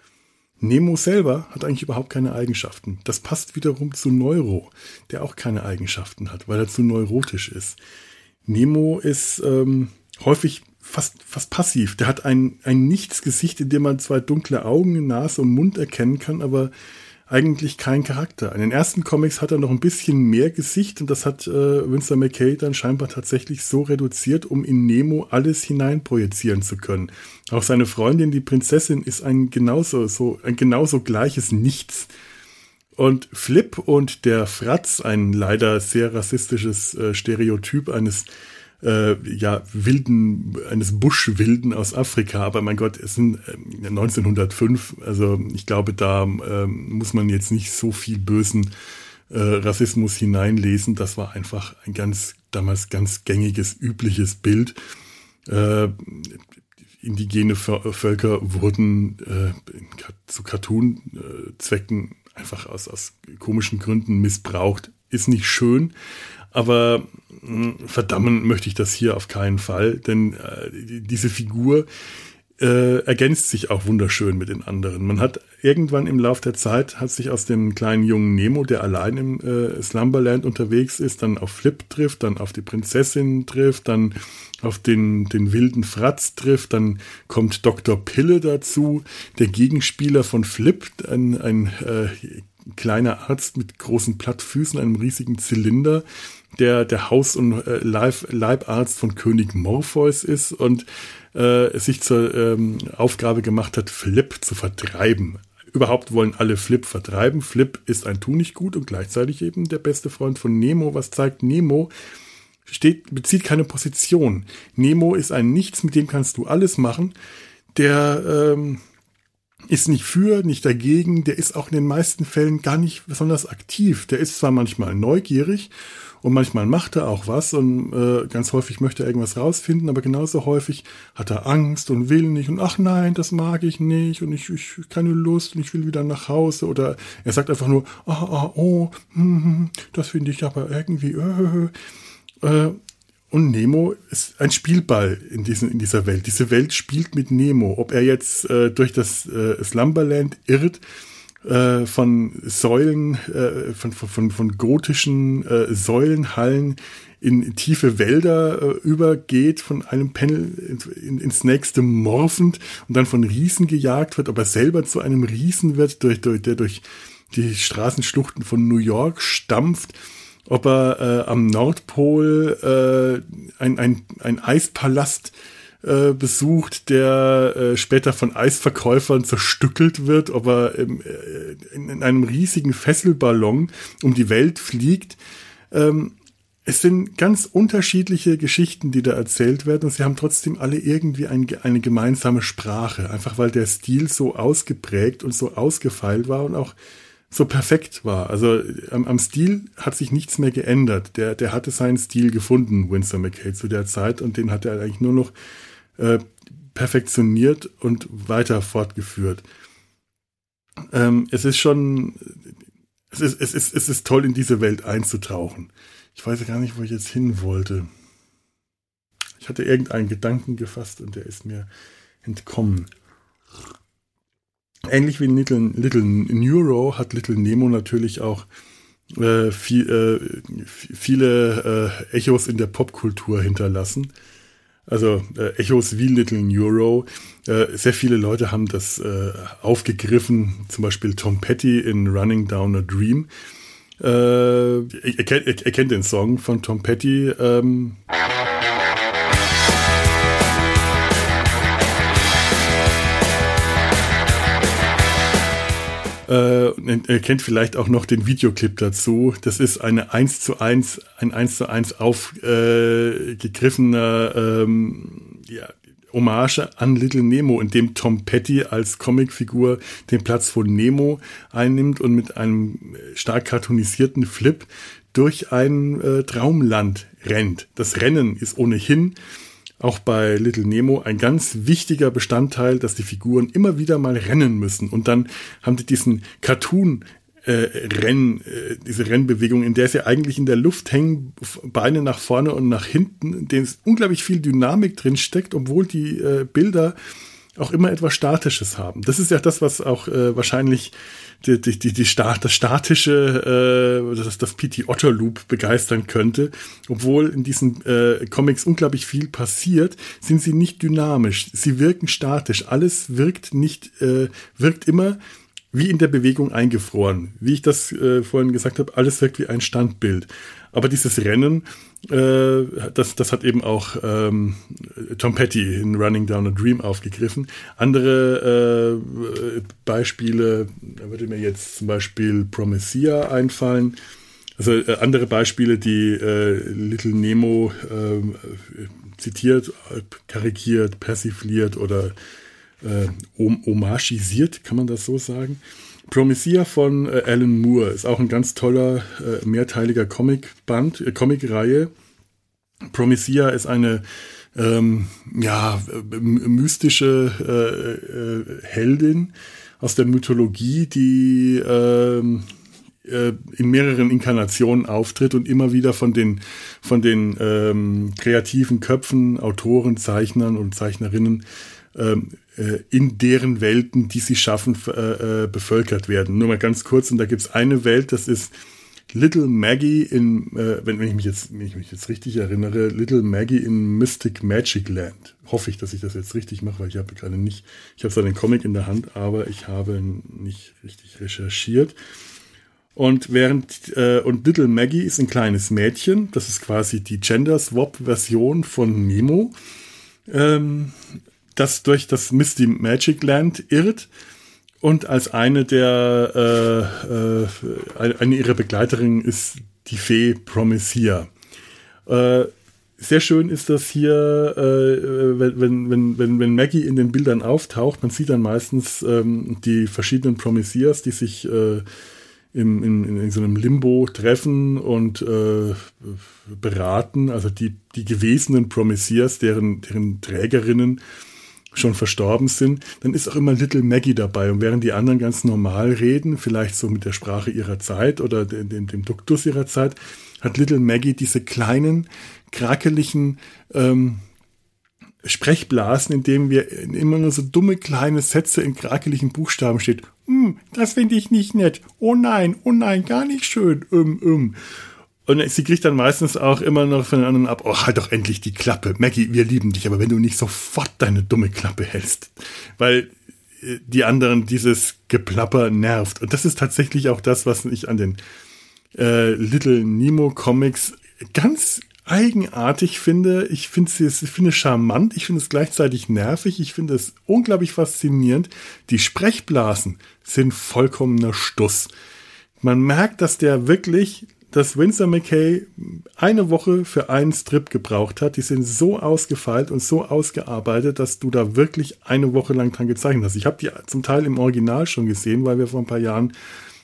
Nemo selber hat eigentlich überhaupt keine Eigenschaften. Das passt wiederum zu Neuro, der auch keine Eigenschaften hat, weil er zu neurotisch ist. Nemo ist ähm, häufig fast, fast passiv. Der hat ein, ein Nichtsgesicht, in dem man zwei dunkle Augen, Nase und Mund erkennen kann, aber eigentlich kein Charakter. In den ersten Comics hat er noch ein bisschen mehr Gesicht und das hat äh, Winston McKay dann scheinbar tatsächlich so reduziert, um in Nemo alles hineinprojizieren zu können. Auch seine Freundin, die Prinzessin, ist ein genauso, so, ein genauso gleiches Nichts. Und Flip und der Fratz, ein leider sehr rassistisches äh, Stereotyp eines äh, ja, Wilden, eines Buschwilden aus Afrika. Aber mein Gott, es sind äh, 1905. Also ich glaube, da äh, muss man jetzt nicht so viel bösen äh, Rassismus hineinlesen. Das war einfach ein ganz, damals ganz gängiges, übliches Bild. Äh, indigene Völker wurden äh, zu Cartoon-Zwecken einfach aus, aus komischen Gründen missbraucht. Ist nicht schön, aber mh, hm, verdammen möchte ich das hier auf keinen Fall, denn äh, diese Figur äh, ergänzt sich auch wunderschön mit den anderen. Man hat irgendwann im Lauf der Zeit, hat sich aus dem kleinen jungen Nemo, der allein im äh, Slumberland unterwegs ist, dann auf Flip trifft, dann auf die Prinzessin trifft, dann auf den, den wilden Fratz trifft, dann kommt Dr. Pille dazu, der Gegenspieler von Flip, ein, ein äh, kleiner Arzt mit großen Plattfüßen, einem riesigen Zylinder, der der Haus- und äh, Leib, Leibarzt von König Morpheus ist und äh, sich zur ähm, Aufgabe gemacht hat, Flip zu vertreiben. Überhaupt wollen alle Flip vertreiben. Flip ist ein Tunichtgut und gleichzeitig eben der beste Freund von Nemo, was zeigt, Nemo steht, bezieht keine Position. Nemo ist ein Nichts, mit dem kannst du alles machen. Der ähm, ist nicht für, nicht dagegen, der ist auch in den meisten Fällen gar nicht besonders aktiv. Der ist zwar manchmal neugierig und manchmal macht er auch was und äh, ganz häufig möchte er irgendwas rausfinden, aber genauso häufig hat er Angst und will nicht und ach nein, das mag ich nicht und ich, ich keine Lust und ich will wieder nach Hause oder er sagt einfach nur, ah, ah oh, hm, hm, das finde ich aber irgendwie, äh, äh, und Nemo ist ein Spielball in, diesen, in dieser Welt. Diese Welt spielt mit Nemo. Ob er jetzt äh, durch das äh, Slumberland irrt, äh, von Säulen, äh, von, von, von gotischen äh, Säulenhallen in tiefe Wälder äh, übergeht, von einem Panel in, ins nächste morphend und dann von Riesen gejagt wird, ob er selber zu einem Riesen wird, durch, durch, der durch die Straßenschluchten von New York stampft ob er äh, am Nordpol äh, ein, ein, ein Eispalast äh, besucht, der äh, später von Eisverkäufern zerstückelt wird, ob er im, äh, in, in, einem riesigen Fesselballon um die Welt fliegt. Ähm, es sind ganz unterschiedliche Geschichten, die da erzählt werden und sie haben trotzdem alle irgendwie ein, eine gemeinsame Sprache, einfach weil der Stil so ausgeprägt und so ausgefeilt war und auch so perfekt war. Also am, am, Stil hat sich nichts mehr geändert. Der, der hatte seinen Stil gefunden, Winsor McKay, zu der Zeit und den hat er eigentlich nur noch äh, perfektioniert und weiter fortgeführt. Ähm, es ist schon, es ist, es, ist, es ist toll, in diese Welt einzutauchen. Ich weiß gar nicht, wo ich jetzt hin wollte. Ich hatte irgendeinen Gedanken gefasst und der ist mir entkommen. Ähnlich wie Little, Little Neuro hat Little Nemo natürlich auch äh, viel, äh, viele äh, Echos in der Popkultur hinterlassen. Also äh, Echos wie Little Neuro. Äh, sehr viele Leute haben das äh, aufgegriffen, zum Beispiel Tom Petty in Running Down a Dream. Äh, er, kennt den Song von Tom Petty. Ähm Äh, er kennt vielleicht auch noch den Videoclip dazu. Das ist eine 1 zu 1, ein 1 zu 1 aufgegriffener äh, ähm, ja, Hommage an Little Nemo, in dem Tom Petty als Comicfigur den Platz von Nemo einnimmt und mit einem stark cartoonisierten Flip durch ein äh, Traumland rennt. Das Rennen ist ohnehin auch bei Little Nemo ein ganz wichtiger Bestandteil, dass die Figuren immer wieder mal rennen müssen. Und dann haben die diesen Cartoon äh, Renn, äh, diese Rennbewegung, in der sie eigentlich in der Luft hängen, Beine nach vorne und nach hinten, in denen unglaublich viel Dynamik drin steckt, obwohl die äh, Bilder auch immer etwas Statisches haben. Das ist ja das, was auch äh, wahrscheinlich die, die, die, die Stat, das statische, äh, das, das PT Otter Loop begeistern könnte. Obwohl in diesen äh, Comics unglaublich viel passiert, sind sie nicht dynamisch. Sie wirken statisch. Alles wirkt nicht, äh, wirkt immer wie in der Bewegung eingefroren. Wie ich das äh, vorhin gesagt habe, alles wirkt wie ein Standbild. Aber dieses Rennen, das, das hat eben auch ähm, Tom Petty in Running Down a Dream aufgegriffen. Andere äh, Beispiele, da würde mir jetzt zum Beispiel Promethea einfallen. Also äh, andere Beispiele, die äh, Little Nemo ähm, zitiert, karikiert, persifliert oder äh, homagisiert, kann man das so sagen. Promethea von äh, Alan Moore ist auch ein ganz toller, äh, mehrteiliger Comicband, äh, Comicreihe. Promethea ist eine ähm, ja, mystische äh, äh, Heldin aus der Mythologie, die ähm, äh, in mehreren Inkarnationen auftritt und immer wieder von den, von den ähm, kreativen Köpfen, Autoren, Zeichnern und Zeichnerinnen in deren Welten, die sie schaffen, äh, äh, bevölkert werden. Nur mal ganz kurz, und da gibt es eine Welt, das ist Little Maggie in, äh, wenn, wenn, ich mich jetzt, wenn ich mich jetzt richtig erinnere, Little Maggie in Mystic Magic Land. Hoffe ich, dass ich das jetzt richtig mache, weil ich habe gerade nicht, ich habe zwar den Comic in der Hand, aber ich habe nicht richtig recherchiert. Und während äh, und Little Maggie ist ein kleines Mädchen, das ist quasi die Gender Swap Version von Nemo, ähm, das durch das Misty Magic Land irrt und als eine der, äh, äh, eine ihrer Begleiterinnen ist die Fee Promisia. Äh, sehr schön ist das hier, äh, wenn, wenn, wenn, wenn Maggie in den Bildern auftaucht, man sieht dann meistens ähm, die verschiedenen Promisias, die sich äh, im, in, in, so einem Limbo treffen und äh, beraten, also die, die gewesenen Promisias, deren, deren Trägerinnen schon verstorben sind, dann ist auch immer Little Maggie dabei. Und während die anderen ganz normal reden, vielleicht so mit der Sprache ihrer Zeit oder dem, dem, dem Duktus ihrer Zeit, hat Little Maggie diese kleinen, krakeligen ähm, Sprechblasen, in denen wir immer nur so dumme kleine Sätze in krakeligen Buchstaben steht. Hm, das finde ich nicht nett. Oh nein, oh nein, gar nicht schön. Um, um. Und sie kriegt dann meistens auch immer noch von den anderen ab, oh, halt doch endlich die Klappe. Maggie, wir lieben dich, aber wenn du nicht sofort deine dumme Klappe hältst. Weil äh, die anderen dieses Geplapper nervt. Und das ist tatsächlich auch das, was ich an den äh, Little Nemo Comics ganz eigenartig finde. Ich finde es, ich charmant, ich finde es gleichzeitig nervig, ich finde es unglaublich faszinierend. Die Sprechblasen sind vollkommener Stuss. Man merkt, dass der wirklich dass Winsor McKay eine Woche für einen Strip gebraucht hat. Die sind so ausgefeilt und so ausgearbeitet, dass du da wirklich eine Woche lang dran gezeichnet hast. Ich habe die zum Teil im Original schon gesehen, weil wir vor ein paar Jahren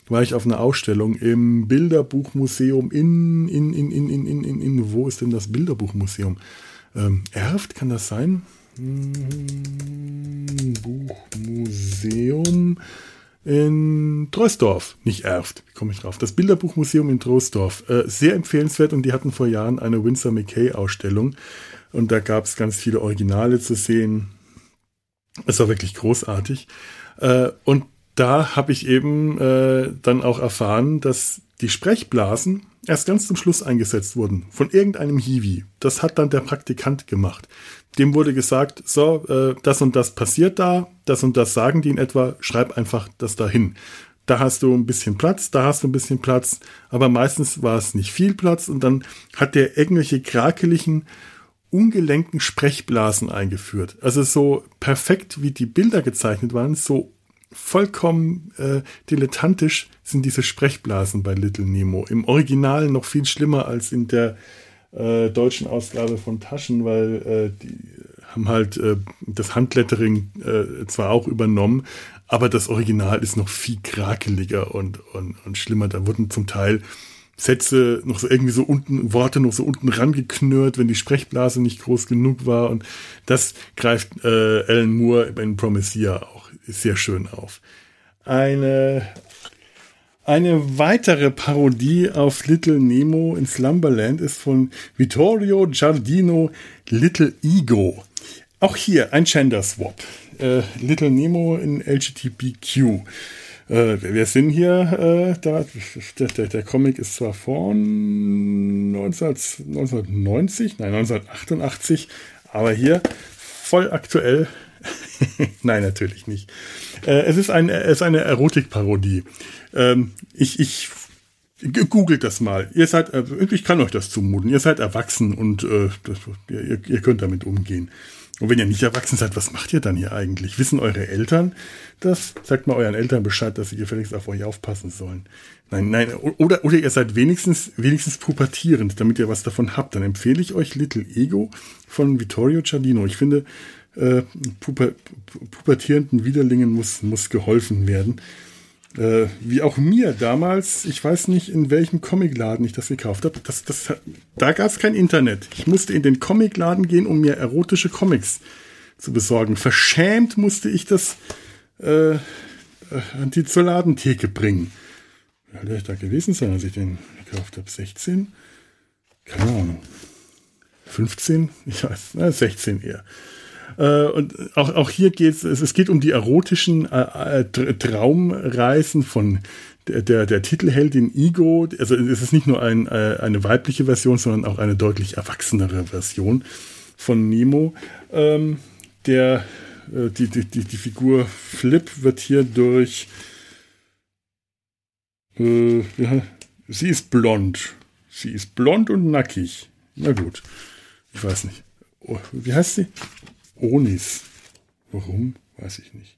war ich auf einer Ausstellung im Bilderbuchmuseum in, in, in, in, in, in, in, in wo ist denn das Bilderbuchmuseum? Ähm, Erft, kann das sein? Hm, Buchmuseum in Troisdorf, nicht Erft, wie komme ich drauf? Das Bilderbuchmuseum in Troisdorf. Äh, sehr empfehlenswert und die hatten vor Jahren eine Winsor McKay Ausstellung und da gab es ganz viele Originale zu sehen. Es war wirklich großartig. Äh, und da habe ich eben äh, dann auch erfahren, dass die Sprechblasen erst ganz zum Schluss eingesetzt wurden von irgendeinem Hiwi. Das hat dann der Praktikant gemacht. Dem wurde gesagt, so, äh, das und das passiert da, das und das sagen die in etwa, schreib einfach das dahin. Da hast du ein bisschen Platz, da hast du ein bisschen Platz, aber meistens war es nicht viel Platz und dann hat der irgendwelche krakeligen, ungelenken Sprechblasen eingeführt. Also so perfekt wie die Bilder gezeichnet waren, so vollkommen äh, dilettantisch sind diese Sprechblasen bei Little Nemo. Im Original noch viel schlimmer als in der äh, deutschen Ausgabe von Taschen, weil äh, die haben halt äh, das Handlettering äh, zwar auch übernommen, aber das Original ist noch viel krakeliger und, und, und schlimmer. Da wurden zum Teil Sätze noch so irgendwie so unten, Worte noch so unten rangeknurrt, wenn die Sprechblase nicht groß genug war. Und das greift äh, Alan Moore in Promethea auch sehr schön auf. Eine eine weitere Parodie auf Little Nemo in Slumberland ist von Vittorio Giardino Little Ego. Auch hier ein Gender Swap. Äh, Little Nemo in LGBTQ. Äh, wir sind hier, äh, da, der, der, Comic ist zwar von 19, 1990, nein, 1988, aber hier voll aktuell. *laughs* nein, natürlich nicht. Äh, es, ist ein, es ist eine Erotikparodie. Ähm, ich, ich googelt das mal. Ihr seid, äh, ich kann euch das zumuten. Ihr seid erwachsen und äh, das, ihr, ihr könnt damit umgehen. Und wenn ihr nicht erwachsen seid, was macht ihr dann hier eigentlich? Wissen eure Eltern das? Sagt mal euren Eltern Bescheid, dass sie gefälligst auf euch aufpassen sollen. Nein, nein, oder, oder ihr seid wenigstens, wenigstens pubertierend, damit ihr was davon habt. Dann empfehle ich euch Little Ego von Vittorio Ciardino. Ich finde, äh, puber, pubertierenden Widerlingen muss, muss geholfen werden. Äh, wie auch mir damals, ich weiß nicht, in welchem Comicladen ich das gekauft habe. Das, das, da gab es kein Internet. Ich musste in den Comicladen gehen, um mir erotische Comics zu besorgen. Verschämt musste ich das äh, an die zur Ladentheke bringen. Wie alt ich da gewesen sein, als ich den gekauft habe? 16? Keine Ahnung. 15? Ich weiß, na, 16 eher. Äh, und auch, auch hier geht es, es geht um die erotischen äh, äh Traumreisen von der, der, Titelheldin Ego. Also es ist nicht nur ein, äh, eine weibliche Version, sondern auch eine deutlich erwachsenere Version von Nemo. Ähm, der, äh, die, die, die, die Figur Flip wird hier durch äh, ja, sie ist blond. Sie ist blond und nackig. Na gut. Ich weiß nicht. Oh, wie heißt sie? Onis. Warum? Weiß ich nicht.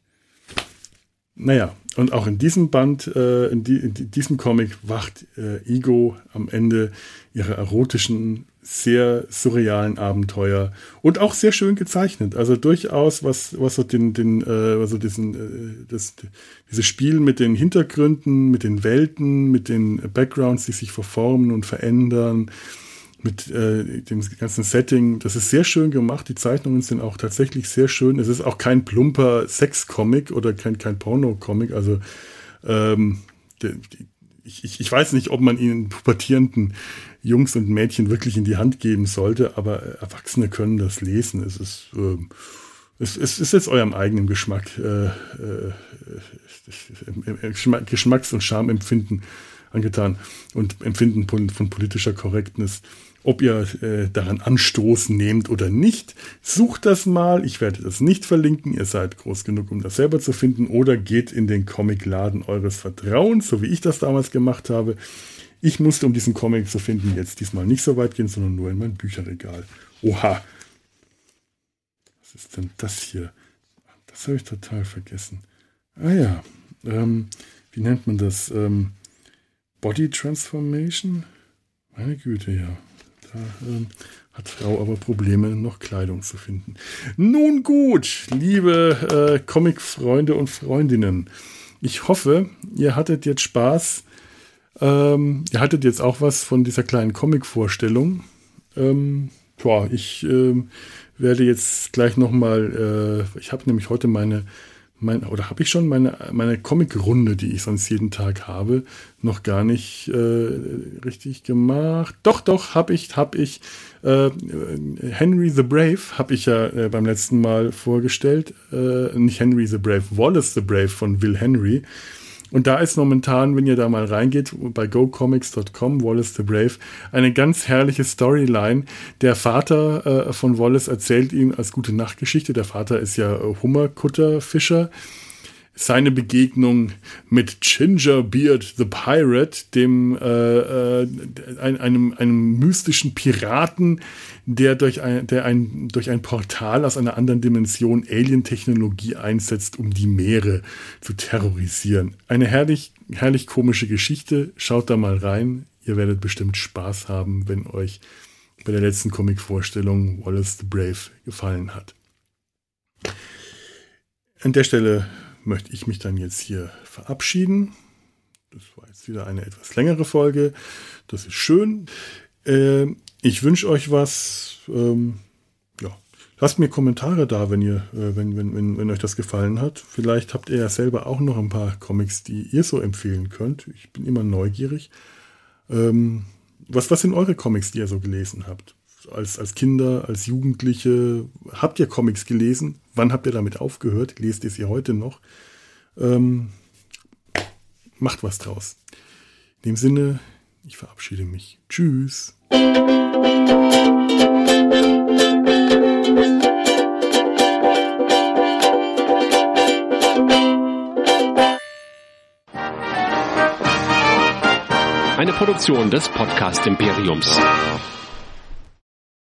Naja, und auch in diesem Band, äh, in, die, in, diesem Comic wacht äh, Ego am Ende ihrer erotischen, sehr surrealen Abenteuer und auch sehr schön gezeichnet. Also durchaus, was, was so den, den, äh, also diesen, äh, das, dieses Spiel mit den Hintergründen, mit den Welten, mit den Backgrounds, die sich verformen und verändern, mit äh, dem ganzen Setting. Das ist sehr schön gemacht. Die Zeichnungen sind auch tatsächlich sehr schön. Es ist auch kein plumper Sex-Comic oder kein, kein Porno-Comic. Also ähm, der, ich, ich, weiß nicht, ob man ihnen pubertierenden Jungs und Mädchen wirklich in die Hand geben sollte, aber Erwachsene können das lesen. Es ist, äh, es, es ist jetzt eurem eigenen Geschmack, äh, äh, Geschmacks- und Schamempfinden angetan und Empfinden von politischer Korrektness ob ihr äh, daran Anstoß nehmt oder nicht. Sucht das mal. Ich werde das nicht verlinken. Ihr seid groß genug, um das selber zu finden. Oder geht in den Comicladen eures Vertrauens, so wie ich das damals gemacht habe. Ich musste, um diesen Comic zu finden, jetzt diesmal nicht so weit gehen, sondern nur in mein Bücherregal. Oha. Was ist denn das hier? Das habe ich total vergessen. Ah ja. Ähm, wie nennt man das? Ähm, Body Transformation? Meine Güte, ja. Da äh, hat Frau aber Probleme, noch Kleidung zu finden. Nun gut, liebe äh, Comic-Freunde und Freundinnen. Ich hoffe, ihr hattet jetzt Spaß. Ähm, ihr hattet jetzt auch was von dieser kleinen Comic-Vorstellung. Ähm, ich äh, werde jetzt gleich nochmal, äh, ich habe nämlich heute meine mein, oder habe ich schon meine, meine Comic-Runde, die ich sonst jeden Tag habe, noch gar nicht äh, richtig gemacht. Doch, doch, habe ich, habe ich. Äh, Henry the Brave habe ich ja äh, beim letzten Mal vorgestellt. Äh, nicht Henry the Brave, Wallace the Brave von Will Henry. Und da ist momentan, wenn ihr da mal reingeht, bei gocomics.com, Wallace the Brave, eine ganz herrliche Storyline. Der Vater äh, von Wallace erzählt ihm als gute Nachtgeschichte, der Vater ist ja äh, Hummerkutterfischer, seine Begegnung mit Gingerbeard the Pirate, dem äh, äh, einem, einem mystischen Piraten, der durch ein, der ein, durch ein Portal aus einer anderen Dimension Alien-Technologie einsetzt, um die Meere zu terrorisieren. Eine herrlich, herrlich komische Geschichte. Schaut da mal rein. Ihr werdet bestimmt Spaß haben, wenn euch bei der letzten Comic-Vorstellung Wallace the Brave gefallen hat. An der Stelle möchte ich mich dann jetzt hier verabschieden. Das war jetzt wieder eine etwas längere Folge. Das ist schön. Äh, ich wünsche euch was. Ähm, ja, lasst mir Kommentare da, wenn ihr, äh, wenn, wenn, wenn, wenn euch das gefallen hat. Vielleicht habt ihr ja selber auch noch ein paar Comics, die ihr so empfehlen könnt. Ich bin immer neugierig. Ähm, was, was sind eure Comics, die ihr so gelesen habt? Als, als Kinder, als Jugendliche, habt ihr Comics gelesen? Wann habt ihr damit aufgehört? Lest ihr sie heute noch? Ähm, macht was draus. In dem Sinne, ich verabschiede mich. Tschüss. Eine Produktion des Podcast Imperiums.